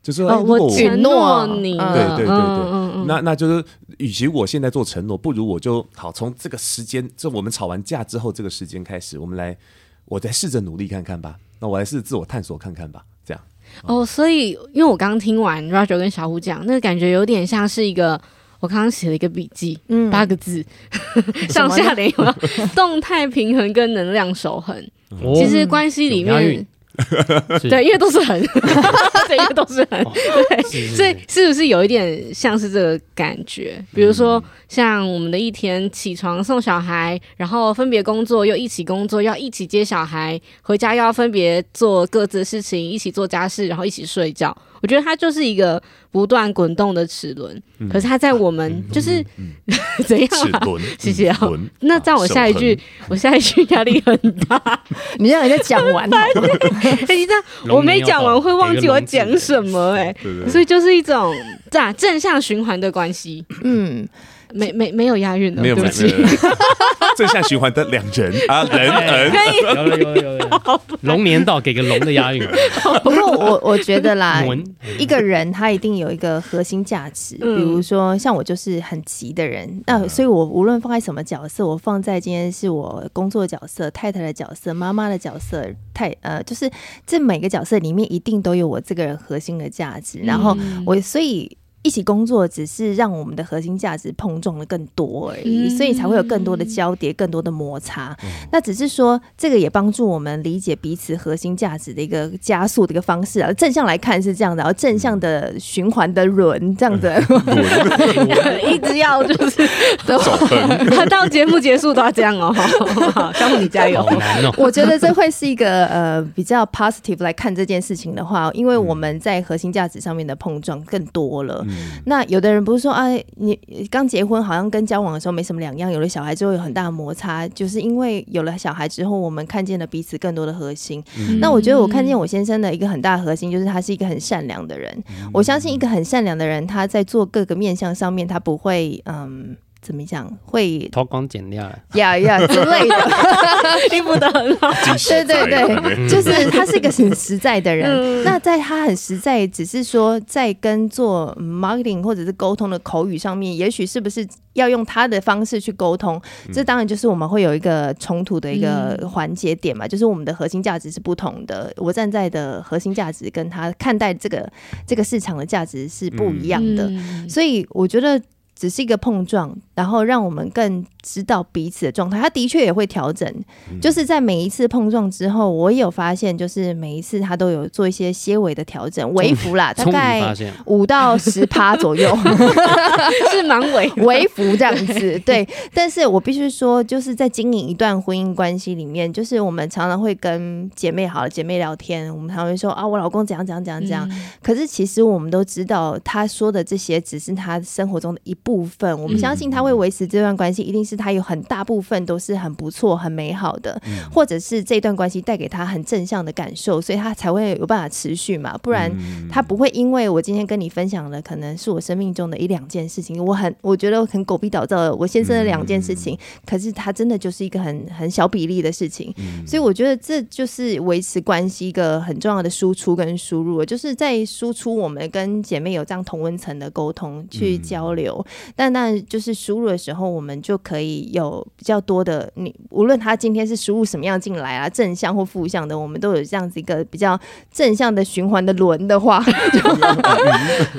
就是我承诺你，对对对对，嗯、那那就是，与其我现在做承诺，不如我就好从这个时间，就我们吵完架之后这个时间开始，我们来，我再试着努力看看吧。那我来试自我探索看看吧。哦，所以因为我刚听完 Roger 跟小虎讲，那个感觉有点像是一个，我刚刚写了一个笔记，嗯，八个字，上下联有没有？动态平衡跟能量守恒。哦、其实关系里面。对，因为都是很，对，因为都是很，对，所以是不是有一点像是这个感觉？比如说，像我们的一天起床送小孩，然后分别工作，又一起工作，要一起接小孩，回家又要分别做各自的事情，一起做家事，然后一起睡觉。我觉得它就是一个不断滚动的齿轮，可是它在我们就是怎样？谢谢啊。那这样我下一句，我下一句压力很大。你让人家讲完，哎，你这样我没讲完会忘记我讲什么哎，所以就是一种这样正向循环的关系。嗯。没没没有押韵的，没有对不起。正向 循环的两人啊，人人。可以。有有有有 龙年到，给个龙的押韵。不过我我觉得啦，一个人他一定有一个核心价值，比如说像我就是很急的人，那所以我无论放在什么角色，我放在今天是我工作角色、太太的角色、妈妈的角色，太呃，就是这每个角色里面一定都有我这个人核心的价值，然后我所以。一起工作只是让我们的核心价值碰撞的更多而已，所以才会有更多的交叠、更多的摩擦。那只是说，这个也帮助我们理解彼此核心价值的一个加速的一个方式啊。正向来看是这样的，然后正向的循环的轮这样子，一直要就是走 到节目结束都要这样哦。好，小虎你加油！我觉得这会是一个呃比较 positive 来看这件事情的话，因为我们在核心价值上面的碰撞更多了。那有的人不是说，哎，你刚结婚好像跟交往的时候没什么两样，有了小孩之后有很大的摩擦，就是因为有了小孩之后，我们看见了彼此更多的核心。嗯、那我觉得我看见我先生的一个很大的核心，就是他是一个很善良的人。嗯、我相信一个很善良的人，他在做各个面向上面，他不会嗯。怎么讲？会偷工减料呀呀 之类的，听不得很好。对对对，就是他是一个很实在的人。嗯、那在他很实在，只是说在跟做 marketing 或者是沟通的口语上面，也许是不是要用他的方式去沟通？嗯、这当然就是我们会有一个冲突的一个环节点嘛。嗯、就是我们的核心价值是不同的，我站在的核心价值跟他看待这个这个市场的价值是不一样的。嗯、所以我觉得。只是一个碰撞，然后让我们更知道彼此的状态，他的确也会调整，就是在每一次碰撞之后，我也有发现，就是每一次他都有做一些些微的调整，微幅啦，大概五到十趴左右，是蛮微微幅这样子。对，但是我必须说，就是在经营一段婚姻关系里面，就是我们常常会跟姐妹好了姐妹聊天，我们常常会说啊，我老公怎样怎样怎样怎样。可是其实我们都知道，他说的这些只是他生活中的一部分。我们相信他会维持这段关系，一定是他有很大部分都是很不错、很美好的，或者是这段关系带给他很正向的感受，所以他才会有办法持续嘛。不然他不会因为我今天跟你分享的可能是我生命中的一两件事情，我很我觉得很狗逼倒灶的，我先生的两件事情，可是他真的就是一个很很小比例的事情，所以我觉得这就是维持关系一个很重要的输出跟输入，就是在输出我们跟姐妹有这样同温层的沟通去交流，但那。就是输入的时候，我们就可以有比较多的你，无论他今天是输入什么样进来啊，正向或负向的，我们都有这样子一个比较正向的循环的轮的话，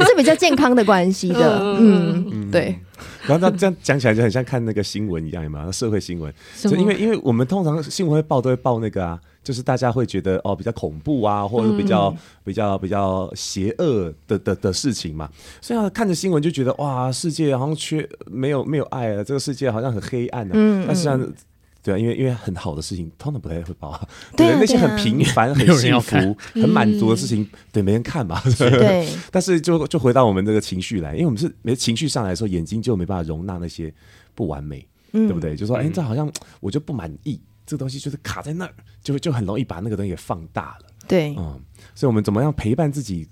是比较健康的关系的。嗯，嗯对。然后他这样讲起来就很像看那个新闻一样有没有，社会新闻。就因为因为我们通常新闻会报都会报那个啊。就是大家会觉得哦比较恐怖啊，或者比较、嗯、比较比较邪恶的的的事情嘛，所以看着新闻就觉得哇，世界好像缺没有没有爱了，这个世界好像很黑暗的、啊。嗯，但实际上对啊，因为因为很好的事情通常不太会报，对，对，对，那些很平凡、很幸福、很满足的事情，对，没人看嘛。对，但是就就回到我们这个情绪来，因为我们是没情绪上来的时候，眼睛就没办法容纳那些不完美，嗯、对不对？就说哎、欸，这好像我就不满意。这个东西就是卡在那儿，就就很容易把那个东西给放大了。对，嗯，所以我们怎么样陪伴自己，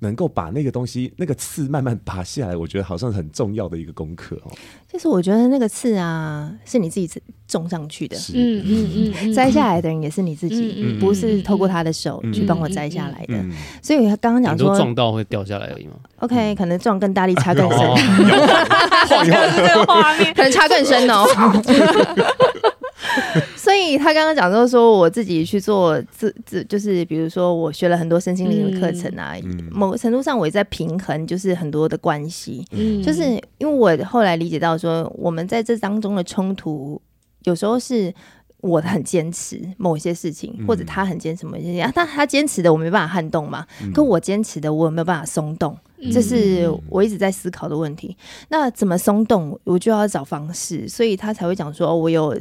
能够把那个东西、那个刺慢慢拔下来？我觉得好像很重要的一个功课哦。就是我觉得那个刺啊，是你自己种上去的，嗯嗯嗯，摘下来的人也是你自己，嗯、不是透过他的手去帮我摘下来的。嗯嗯嗯、所以他刚刚讲说，撞到会掉下来而已嘛？OK，可能撞更大力，差更深。可能差更深哦。所以他刚刚讲就是说，我自己去做自自，就是比如说我学了很多身心灵的课程啊，嗯、某个程度上我也在平衡，就是很多的关系，嗯、就是因为我后来理解到说，我们在这当中的冲突，有时候是我很坚持某些事情，或者他很坚持某些事情，啊，但他坚持的我没办法撼动嘛，可我坚持的我有没有办法松动？这是我一直在思考的问题。那怎么松动？我就要找方式，所以他才会讲说，我有。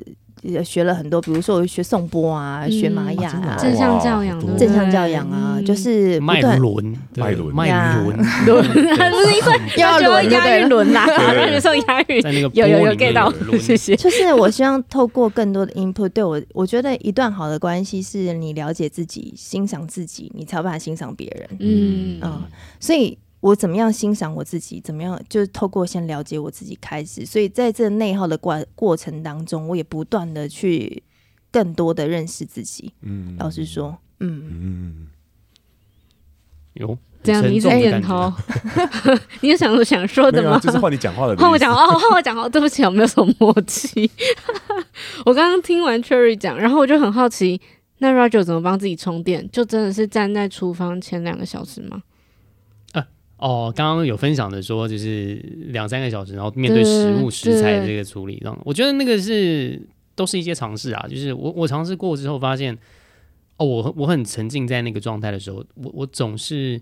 也学了很多，比如说我学颂钵啊，学玛雅啊，正向教养，正向教养啊，就是脉轮，脉轮，脉轮，轮，不是因为 要轮押韵轮啦，然后就说押韵，有有有 get 到，谢谢。就是我希望透过更多的 input，对我，我觉得一段好的关系是你了解自己、欣赏自己，你才有办法欣赏别人。嗯。啊，所以。我怎么样欣赏我自己？怎么样就是透过先了解我自己开始，所以在这内耗的过过程当中，我也不断的去更多的认识自己。嗯，老实说，嗯嗯，有这样你一直点头，你有想想说的吗？就是换你讲话的，换我讲哦，换我讲话。对不起，我没有什么默契。我刚刚听完 Cherry 讲，然后我就很好奇，那 Roger 怎么帮自己充电？就真的是站在厨房前两个小时吗？哦，刚刚有分享的说，就是两三个小时，然后面对食物食材的这个处理，这样，我觉得那个是都是一些尝试啊。就是我我尝试过之后发现，哦，我我很沉浸在那个状态的时候，我我总是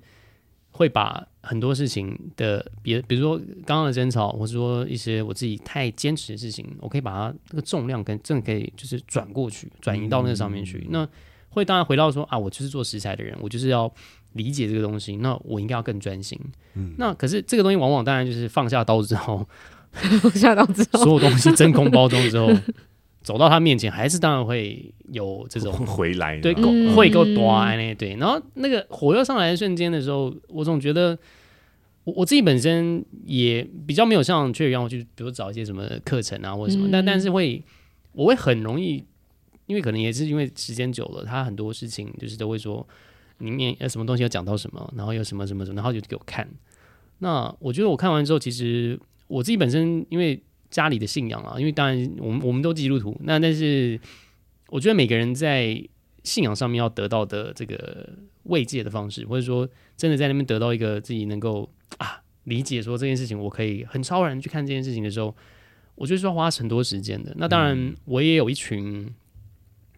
会把很多事情的别，比如说刚刚的争吵，或者说一些我自己太坚持的事情，我可以把它那个重量跟真的可以就是转过去，转移到那个上面去。嗯、那会当然回到说啊，我就是做食材的人，我就是要。理解这个东西，那我应该要更专心。嗯，那可是这个东西往往当然就是放下刀之后，放下刀之后，所有东西真空包装之后，走到他面前，还是当然会有这种回来，对，够会够多呢，对。然后那个火药上来的瞬间的时候，我总觉得我我自己本身也比较没有像 Cherry 一样去，比如找一些什么课程啊或者什么，嗯、但但是会我会很容易，因为可能也是因为时间久了，他很多事情就是都会说。里面有什么东西要讲到什么，然后有什么什么什么，然后就给我看。那我觉得我看完之后，其实我自己本身因为家里的信仰啊，因为当然我们我们都基督徒，那但是我觉得每个人在信仰上面要得到的这个慰藉的方式，或者说真的在那边得到一个自己能够啊理解说这件事情，我可以很超然去看这件事情的时候，我觉得是要花很多时间的。那当然，我也有一群。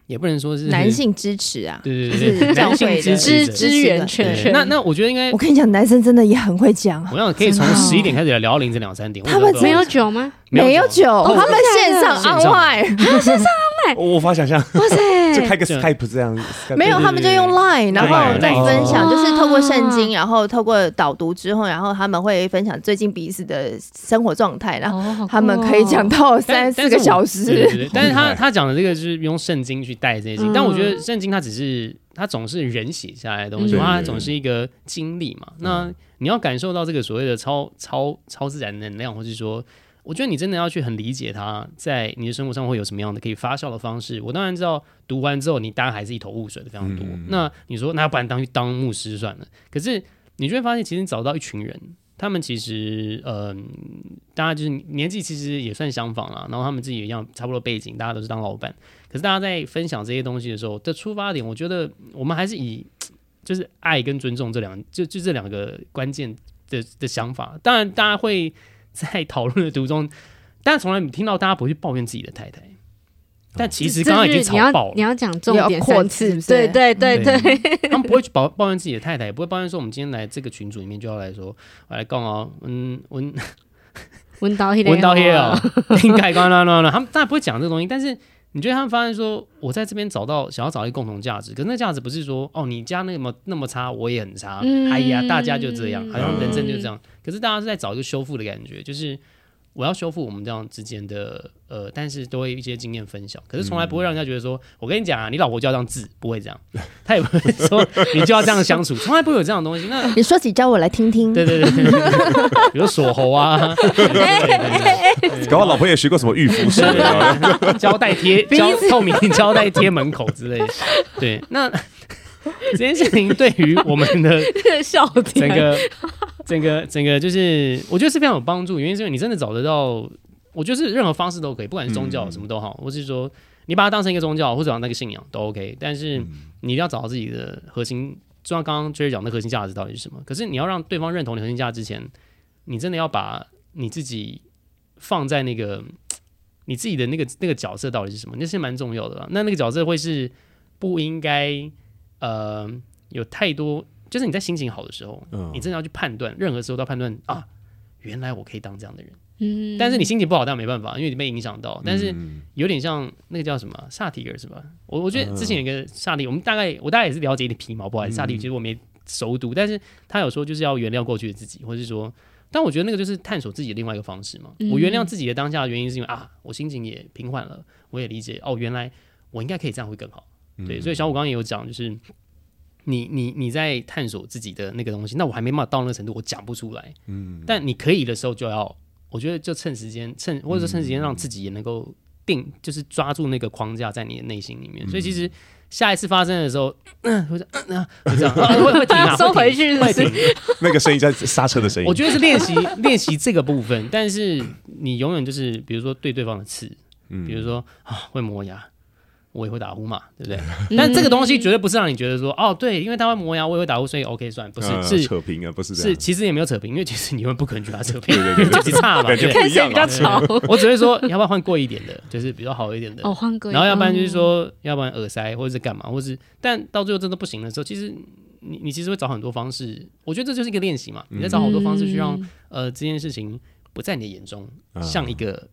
也不能说是男性支持啊，对对对，男性支支支援圈。那那我觉得应该，我跟你讲，男生真的也很会讲。我想可以从十一点开始聊凌晨两三点。他们没有酒吗？没有酒，他们线上 online，线上。我无法想象，哇塞，就开个 Skype 这样。没有，他们就用 Line，然后再分享，就是透过圣经，然后透过导读之后，然后他们会分享最近彼此的生活状态，然后他们可以讲到三四个小时。但是他他讲的这个是用圣经去带这些，但我觉得圣经它只是它总是人写下来的东西，它总是一个经历嘛。那你要感受到这个所谓的超超超自然能量，或是说。我觉得你真的要去很理解他，在你的生活上会有什么样的可以发酵的方式。我当然知道，读完之后你当然还是一头雾水的非常多。嗯、那你说，那要不然当去当牧师算了。可是你就会发现，其实你找到一群人，他们其实嗯、呃，大家就是年纪其实也算相仿了，然后他们自己也一样差不多背景，大家都是当老板。可是大家在分享这些东西的时候的出发点，我觉得我们还是以就是爱跟尊重这两就就这两个关键的的想法。当然，大家会。在讨论的途中，但从来没听到大家不会去抱怨自己的太太。但其实刚刚已经吵爆了。你要讲重点三次，对对对对，他们不会去抱抱怨自己的太太，也不会抱怨说我们今天来这个群组里面就要来说，我来讲哦，嗯，温温到黑，闻到黑啊，应该关了了了。他们当然不会讲这个东西，但是你觉得他们发现说，我在这边找到想要找一个共同价值，可是那价值不是说哦，你家那么那么差，我也很差，哎呀，大家就这样，好像人生就这样。可是大家是在找一个修复的感觉，就是我要修复我们这样之间的呃，但是都会一些经验分享。可是从来不会让人家觉得说，我跟你讲啊，你老婆就要这样治，不会这样。他也不会说你就要这样相处，从来不会有这样的东西。那你说起教我来听听，对对对，比如锁喉啊，搞我老婆也学过什么预服术，胶带贴胶透明胶带贴门口之类的。对，那这件事情对于我们的整个。整个整个就是，我觉得是非常有帮助。原因是因为你真的找得到，我觉得是任何方式都可以，不管是宗教什么都好，或是说你把它当成一个宗教或者当那个信仰都 OK。但是你一定要找到自己的核心，就像刚刚 Jerry 讲的核心价值到底是什么。可是你要让对方认同你核心价值之前，你真的要把你自己放在那个你自己的那个那个角色到底是什么，那是蛮重要的啦。那那个角色会是不应该呃有太多。就是你在心情好的时候，嗯、你真的要去判断，任何时候都要判断啊，原来我可以当这样的人。嗯，但是你心情不好，但没办法，因为你被影响到。但是有点像那个叫什么萨提尔是吧？我我觉得之前有一个萨提，我们大概我大概也是了解一点皮毛，不好意思，萨提其实我没熟读，但是他有说就是要原谅过去的自己，或是说，但我觉得那个就是探索自己的另外一个方式嘛。我原谅自己的当下的原因是因为啊，我心情也平缓了，我也理解哦，原来我应该可以这样会更好。对，所以小五刚刚也有讲，就是。你你你在探索自己的那个东西，那我还没办法到那个程度，我讲不出来。嗯，但你可以的时候就要，我觉得就趁时间，趁或者说趁时间让自己也能够定，就是抓住那个框架在你的内心里面。所以其实下一次发生的时候，嗯，会这样，会这样，会会停，收回去，会停。那个声音在刹车的声音。我觉得是练习练习这个部分，但是你永远就是，比如说对对方的刺，比如说啊会磨牙。我也会打呼嘛，对不对？但这个东西绝对不是让你觉得说，哦，对，因为他会磨牙，我也会打呼，所以 OK 算，不是是扯平啊，不是是，其实也没有扯平，因为其实你们不可能去把它扯平，对对对，差嘛，看谁比较吵。我只会说，要不要换贵一点的，就是比较好一点的。哦，换贵。然后要不然就是说，要不然耳塞或者是干嘛，或是，但到最后真的不行的时候，其实你你其实会找很多方式。我觉得这就是一个练习嘛，你在找好多方式去让呃这件事情不在你的眼中像一个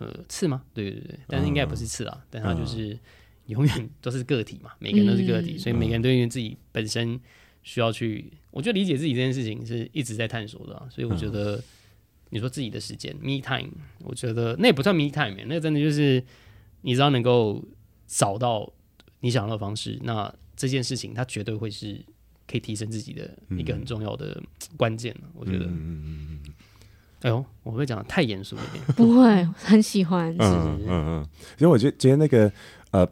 呃刺吗？对对对，但是应该不是刺啊，但它就是。永远都是个体嘛，每个人都是个体，嗯、所以每个人都因为自己本身需要去，我觉得理解自己这件事情是一直在探索的、啊。所以我觉得你说自己的时间、嗯、me time，我觉得那也不算 me time，那真的就是你只要能够找到你想要的方式，那这件事情它绝对会是可以提升自己的一个很重要的关键、啊、我觉得，嗯、哎呦，我会讲的太严肃一点，不会，很喜欢，嗯嗯嗯，因为我觉得觉得那个呃。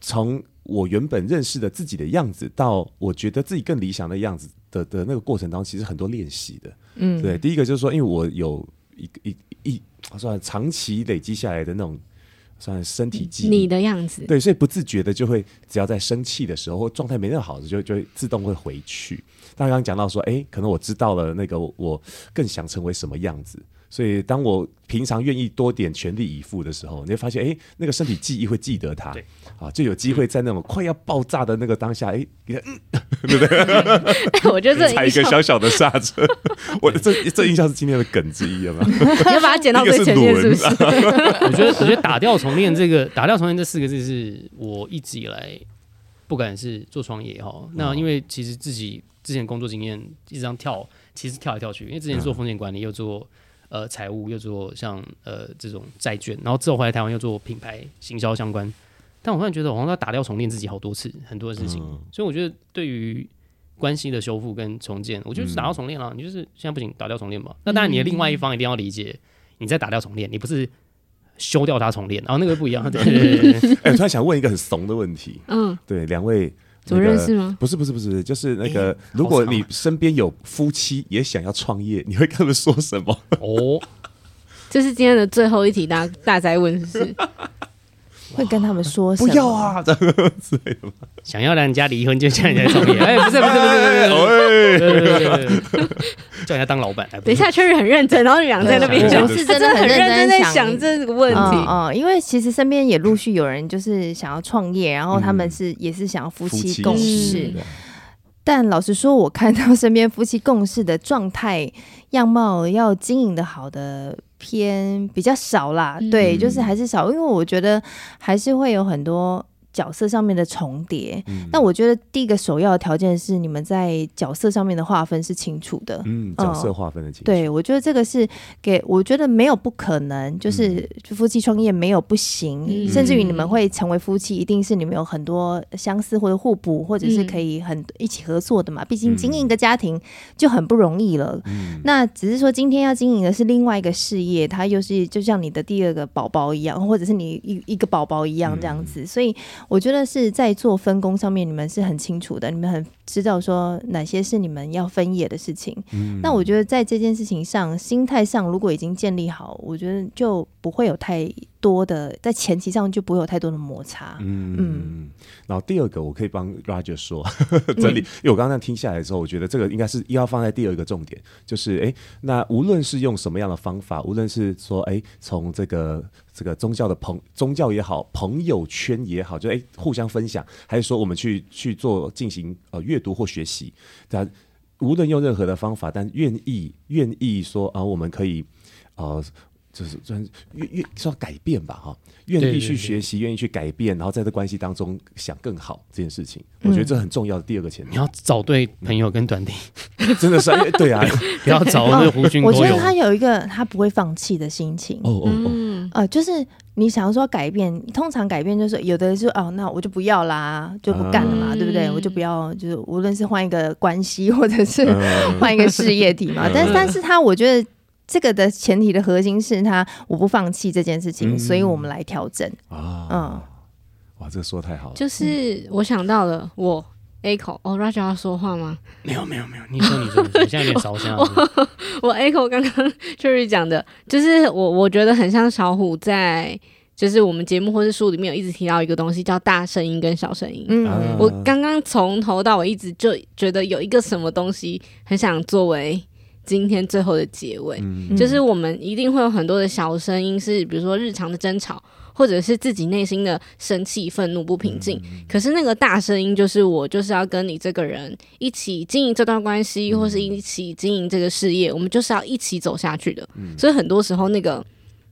从我原本认识的自己的样子，到我觉得自己更理想的样子的的那个过程当中，其实很多练习的。嗯，对，第一个就是说，因为我有一一一算长期累积下来的那种算身体记忆，你的样子，对，所以不自觉的就会，只要在生气的时候或状态没那么好的，就就会自动会回去。他刚刚讲到说，哎，可能我知道了那个我更想成为什么样子。所以当我平常愿意多点全力以赴的时候，你会发现，哎，那个身体记忆会记得它，啊，就有机会在那种快要爆炸的那个当下，哎，嗯，对不对？我觉得这踩一个小小的刹车，我的这这印象是今天的梗之一，有 没要把它剪到最前面，是不是？我觉得，我觉得打掉重练这个“打掉重练”这四个字，是我一直以来不管是做创业哈，那因为其实自己之前工作经验一直这样跳，其实跳来跳去，因为之前做风险管理又做。呃，财务又做像呃这种债券，然后之后回来台湾又做品牌行销相关，但我突然觉得我好像要打掉重练自己好多次，很多的事情，嗯、所以我觉得对于关系的修复跟重建，我觉得是打掉重练了，嗯、你就是现在不行，打掉重练吧。那当然，你的另外一方一定要理解，你在打掉重练，你不是修掉它重练，然后那个不一样。对对对对。哎、欸，突然想问一个很怂的问题，嗯，对，两位。怎么认识吗？不是不是不是，就是那个，如果你身边有夫妻也想要创业，你会跟他们说什么？哦，这是今天的最后一题大大灾问，是不是？会跟他们说什么？不要啊，这样之类的吗？想要让人家离婚，就叫人家创业。哎，不是不是不是不是，叫人家当老板。等一下，确实很认真，然后你俩在那边讲，是真的很认真在想这个问题。哦，因为其实身边也陆续有人就是想要创业，然后他们是也是想要夫妻共事。但老实说，我看到身边夫妻共事的状态样貌，要经营的好的偏比较少啦。嗯、对，就是还是少，因为我觉得还是会有很多。角色上面的重叠，那、嗯、我觉得第一个首要的条件是你们在角色上面的划分是清楚的。嗯，角色划分的清楚。对，我觉得这个是给我觉得没有不可能，就是夫妻创业没有不行，嗯、甚至于你们会成为夫妻，一定是你们有很多相似或者互补，或者是可以很一起合作的嘛。毕竟经营一个家庭就很不容易了。嗯、那只是说今天要经营的是另外一个事业，它又是就像你的第二个宝宝一样，或者是你一一个宝宝一样这样子，嗯、所以。我觉得是在做分工上面，你们是很清楚的，你们很知道说哪些是你们要分野的事情。嗯，那我觉得在这件事情上，心态上如果已经建立好，我觉得就不会有太多的在前期上就不会有太多的摩擦。嗯嗯。然后第二个，我可以帮 Roger 说 整理，嗯、因为我刚刚听下来之后，我觉得这个应该是要放在第二个重点，就是哎，那无论是用什么样的方法，无论是说哎，从这个这个宗教的朋宗教也好，朋友圈也好，就哎互相分享，还是说我们去去做进行呃阅读或学习，但无论用任何的方法，但愿意愿意说啊，我们可以呃。就是算愿愿说改变吧哈，愿意去学习，愿意去改变，然后在这关系当中想更好这件事情，我觉得这很重要的第二个前提。你要找对朋友跟团体，真的是对啊，不要找那个狐群狗友。我觉得他有一个他不会放弃的心情。哦哦哦，呃，就是你想要说改变，通常改变就是有的是哦，那我就不要啦，就不干了嘛，对不对？我就不要，就是无论是换一个关系，或者是换一个事业体嘛。但是，但是他我觉得。这个的前提的核心是他我不放弃这件事情，嗯、所以我们来调整啊。嗯，哇，这个说得太好了。就是我想到了，我 echo 哦，Roger 要说话吗？没有没有没有，你说你说，你现在有点烧香。我我 A 口刚刚 Cherry 讲的，就是我我觉得很像小虎在，就是我们节目或是书里面有一直提到一个东西叫大声音跟小声音。嗯，我刚刚从头到尾一直就觉得有一个什么东西很想作为。今天最后的结尾，嗯、就是我们一定会有很多的小声音，是比如说日常的争吵，或者是自己内心的生气、愤怒、不平静。嗯、可是那个大声音，就是我就是要跟你这个人一起经营这段关系，或是一起经营这个事业，我们就是要一起走下去的。嗯、所以很多时候，那个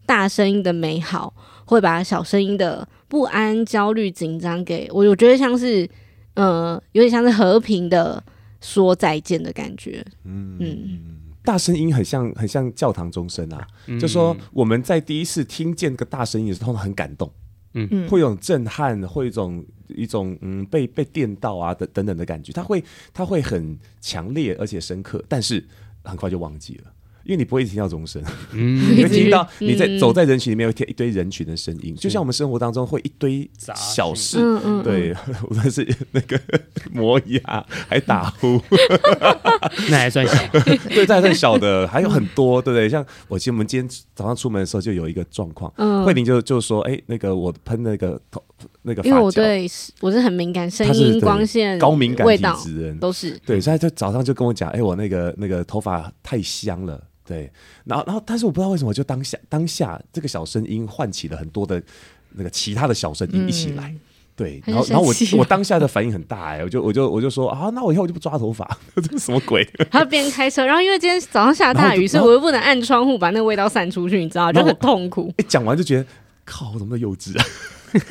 大声音的美好，会把小声音的不安、焦虑、紧张给我。我觉得像是，呃，有点像是和平的说再见的感觉。嗯。嗯大声音很像很像教堂钟声啊，嗯、就说我们在第一次听见这个大声音的时候，通常很感动，嗯，会有震撼，会有一种一种嗯被被电到啊等等等的感觉，它会它会很强烈而且深刻，但是很快就忘记了。因为你不会听到钟声，你会听到你在走在人群里面，会听一堆人群的声音，就像我们生活当中会一堆小事，对，无论是那个磨牙还打呼，那还算小，对，这还算小的，还有很多，对不对？像我记得我们今天早上出门的时候就有一个状况，慧玲就就说，哎，那个我喷那个头那个，因为我对我是很敏感，声音、光线、高敏感体质人。都是，对，所以他就早上就跟我讲，哎，我那个那个头发太香了。对，然后然后但是我不知道为什么，就当下当下这个小声音唤起了很多的那个其他的小声音一起来。嗯对，然后然后我我当下的反应很大哎，我就我就我就说啊，那我以后我就不抓头发，这是什么鬼？他边开车，然后因为今天早上下大雨，所以我又不能按窗户把那个味道散出去，你知道，就很痛苦。一讲完就觉得靠，我怎么那么幼稚啊？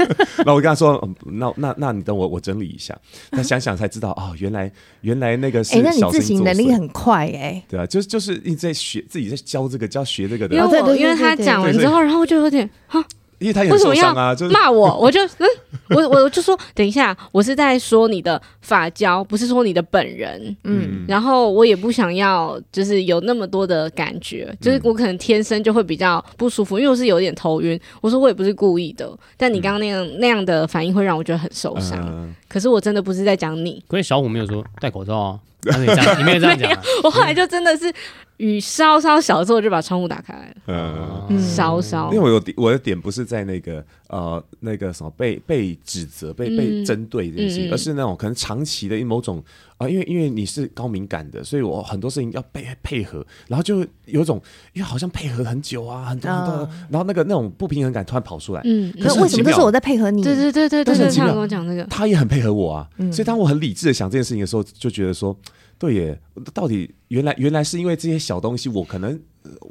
然后我跟他说，嗯，那那那你等我，我整理一下。那想想才知道哦，原来原来那个是。哎，那你自行能力很快哎。对啊，就是就是你在学自己在教这个教学这个的。因为我因为他讲完之后，然后就有点哈。因为他也受伤啊，就骂我，我就嗯，我我就说，等一下，我是在说你的发胶，不是说你的本人，嗯，然后我也不想要，就是有那么多的感觉，就是我可能天生就会比较不舒服，因为我是有点头晕。我说我也不是故意的，但你刚刚那样那样的反应会让我觉得很受伤。可是我真的不是在讲你，可是小虎没有说戴口罩啊，你没有这样讲，我后来就真的是。雨稍稍小的时候，就把窗户打开了。嗯，稍稍，因为我有我的点不是在那个呃那个什么被被指责、被被针对这件事情，而是那种可能长期的某种啊，因为因为你是高敏感的，所以我很多事情要配配合，然后就有种因为好像配合很久啊，很多很多，然后那个那种不平衡感突然跑出来。嗯，可是为什么都是我在配合你？对对对对对，他跟我讲那个，他也很配合我啊。所以当我很理智的想这件事情的时候，就觉得说。对耶，到底原来原来是因为这些小东西，我可能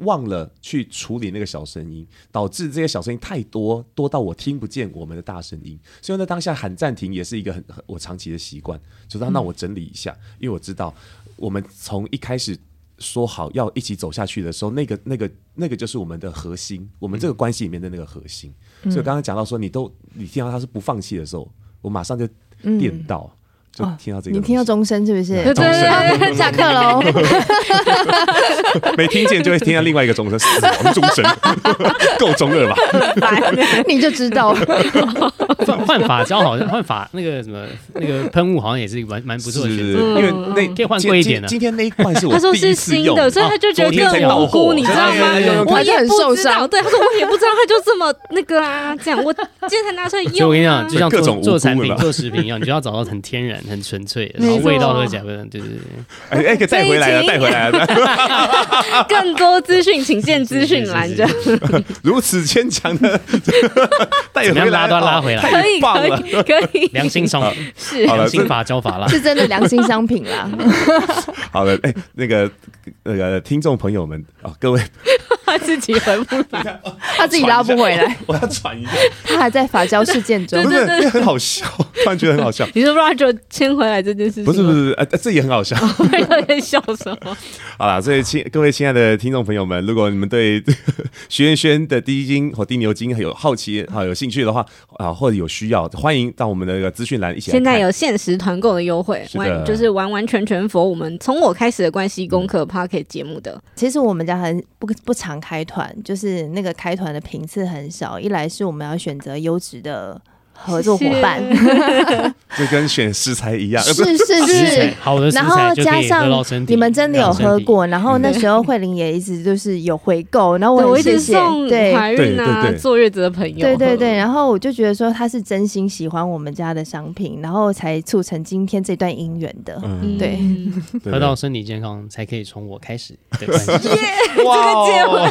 忘了去处理那个小声音，导致这些小声音太多，多到我听不见我们的大声音。所以在当下喊暂停也是一个很很我长期的习惯，就让让我整理一下，因为我知道我们从一开始说好要一起走下去的时候，那个那个那个就是我们的核心，我们这个关系里面的那个核心。所以刚刚讲到说你都你听到他是不放弃的时候，我马上就电到。就听到这个，你听到钟声是不是？对对对，下课喽。没听见就会听到另外一个钟声，死亡钟声，够中二吧？你就知道，换换发胶好像换发那个什么那个喷雾好像也是蛮蛮不错的，因为那可以换贵一点的。今天那一罐是我他说是新的，所以他就觉得更无辜，你知道吗？我也很受伤。对，他说我也不知道，他就这么那个啊，这样我今天才拿出来用。我跟你讲，就像做做产品、做食品一样，你就要找到很天然。很纯粹，然后味道都讲的，对对对。哎哎，可以带回来了，带回来了。更多资讯，请见资讯栏。这样如此牵强的带回来，拉都拉回来，可以可以可以。良心商品是良心发胶法啦，是真的良心商品啦。好了，哎，那个那个听众朋友们啊，各位，他自己回不来，他自己拉不回来，我要喘一下。他还在发胶事件中，不是，因为很好笑，突然觉得很好笑。你说不然就牵回来这件事情？不是不是，呃，这也很好笑。在笑什么？好了，所以亲各位亲爱的听众朋友们，如果你们对 徐元轩的滴鸡精或滴牛金有好奇啊，有兴趣的话啊，或者有需要，欢迎到我们的那个资讯栏一起。现在有限时团购的优惠，完就是完完全全符合我们从我开始的关系功课 Podcast 节目的。其实我们家很不不常开团，就是那个开团的频次很少。一来是我们要选择优质的。合作伙伴，就跟选食材一样，是是是，好的食材，然后加上你们真的有喝过，然后那时候 慧玲也一直就是有回购，然后我一直送对。怀孕啊坐月子的朋友，对对对，然后我就觉得说他是真心喜欢我们家的商品，然后才促成今天这段姻缘的，对，喝到身体健康才可以从我开始，耶，这个结尾，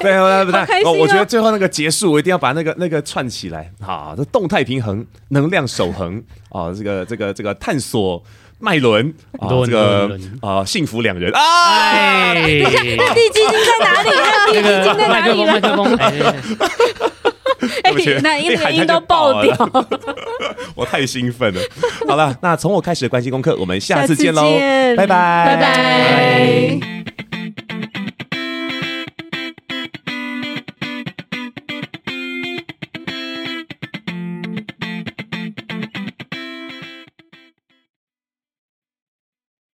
对，不对，哦，我觉得最后那个结束，我一定要把那个那个串起来，好，这动态。平衡能量守恒啊，这个这个这个探索麦伦啊，这个啊幸福两人。啊，地基金在哪里？滴鸡精在哪里？麦克风，哎，那音音都爆掉，我太兴奋了。好了，那从我开始的关系功课，我们下次见喽，拜拜，拜拜。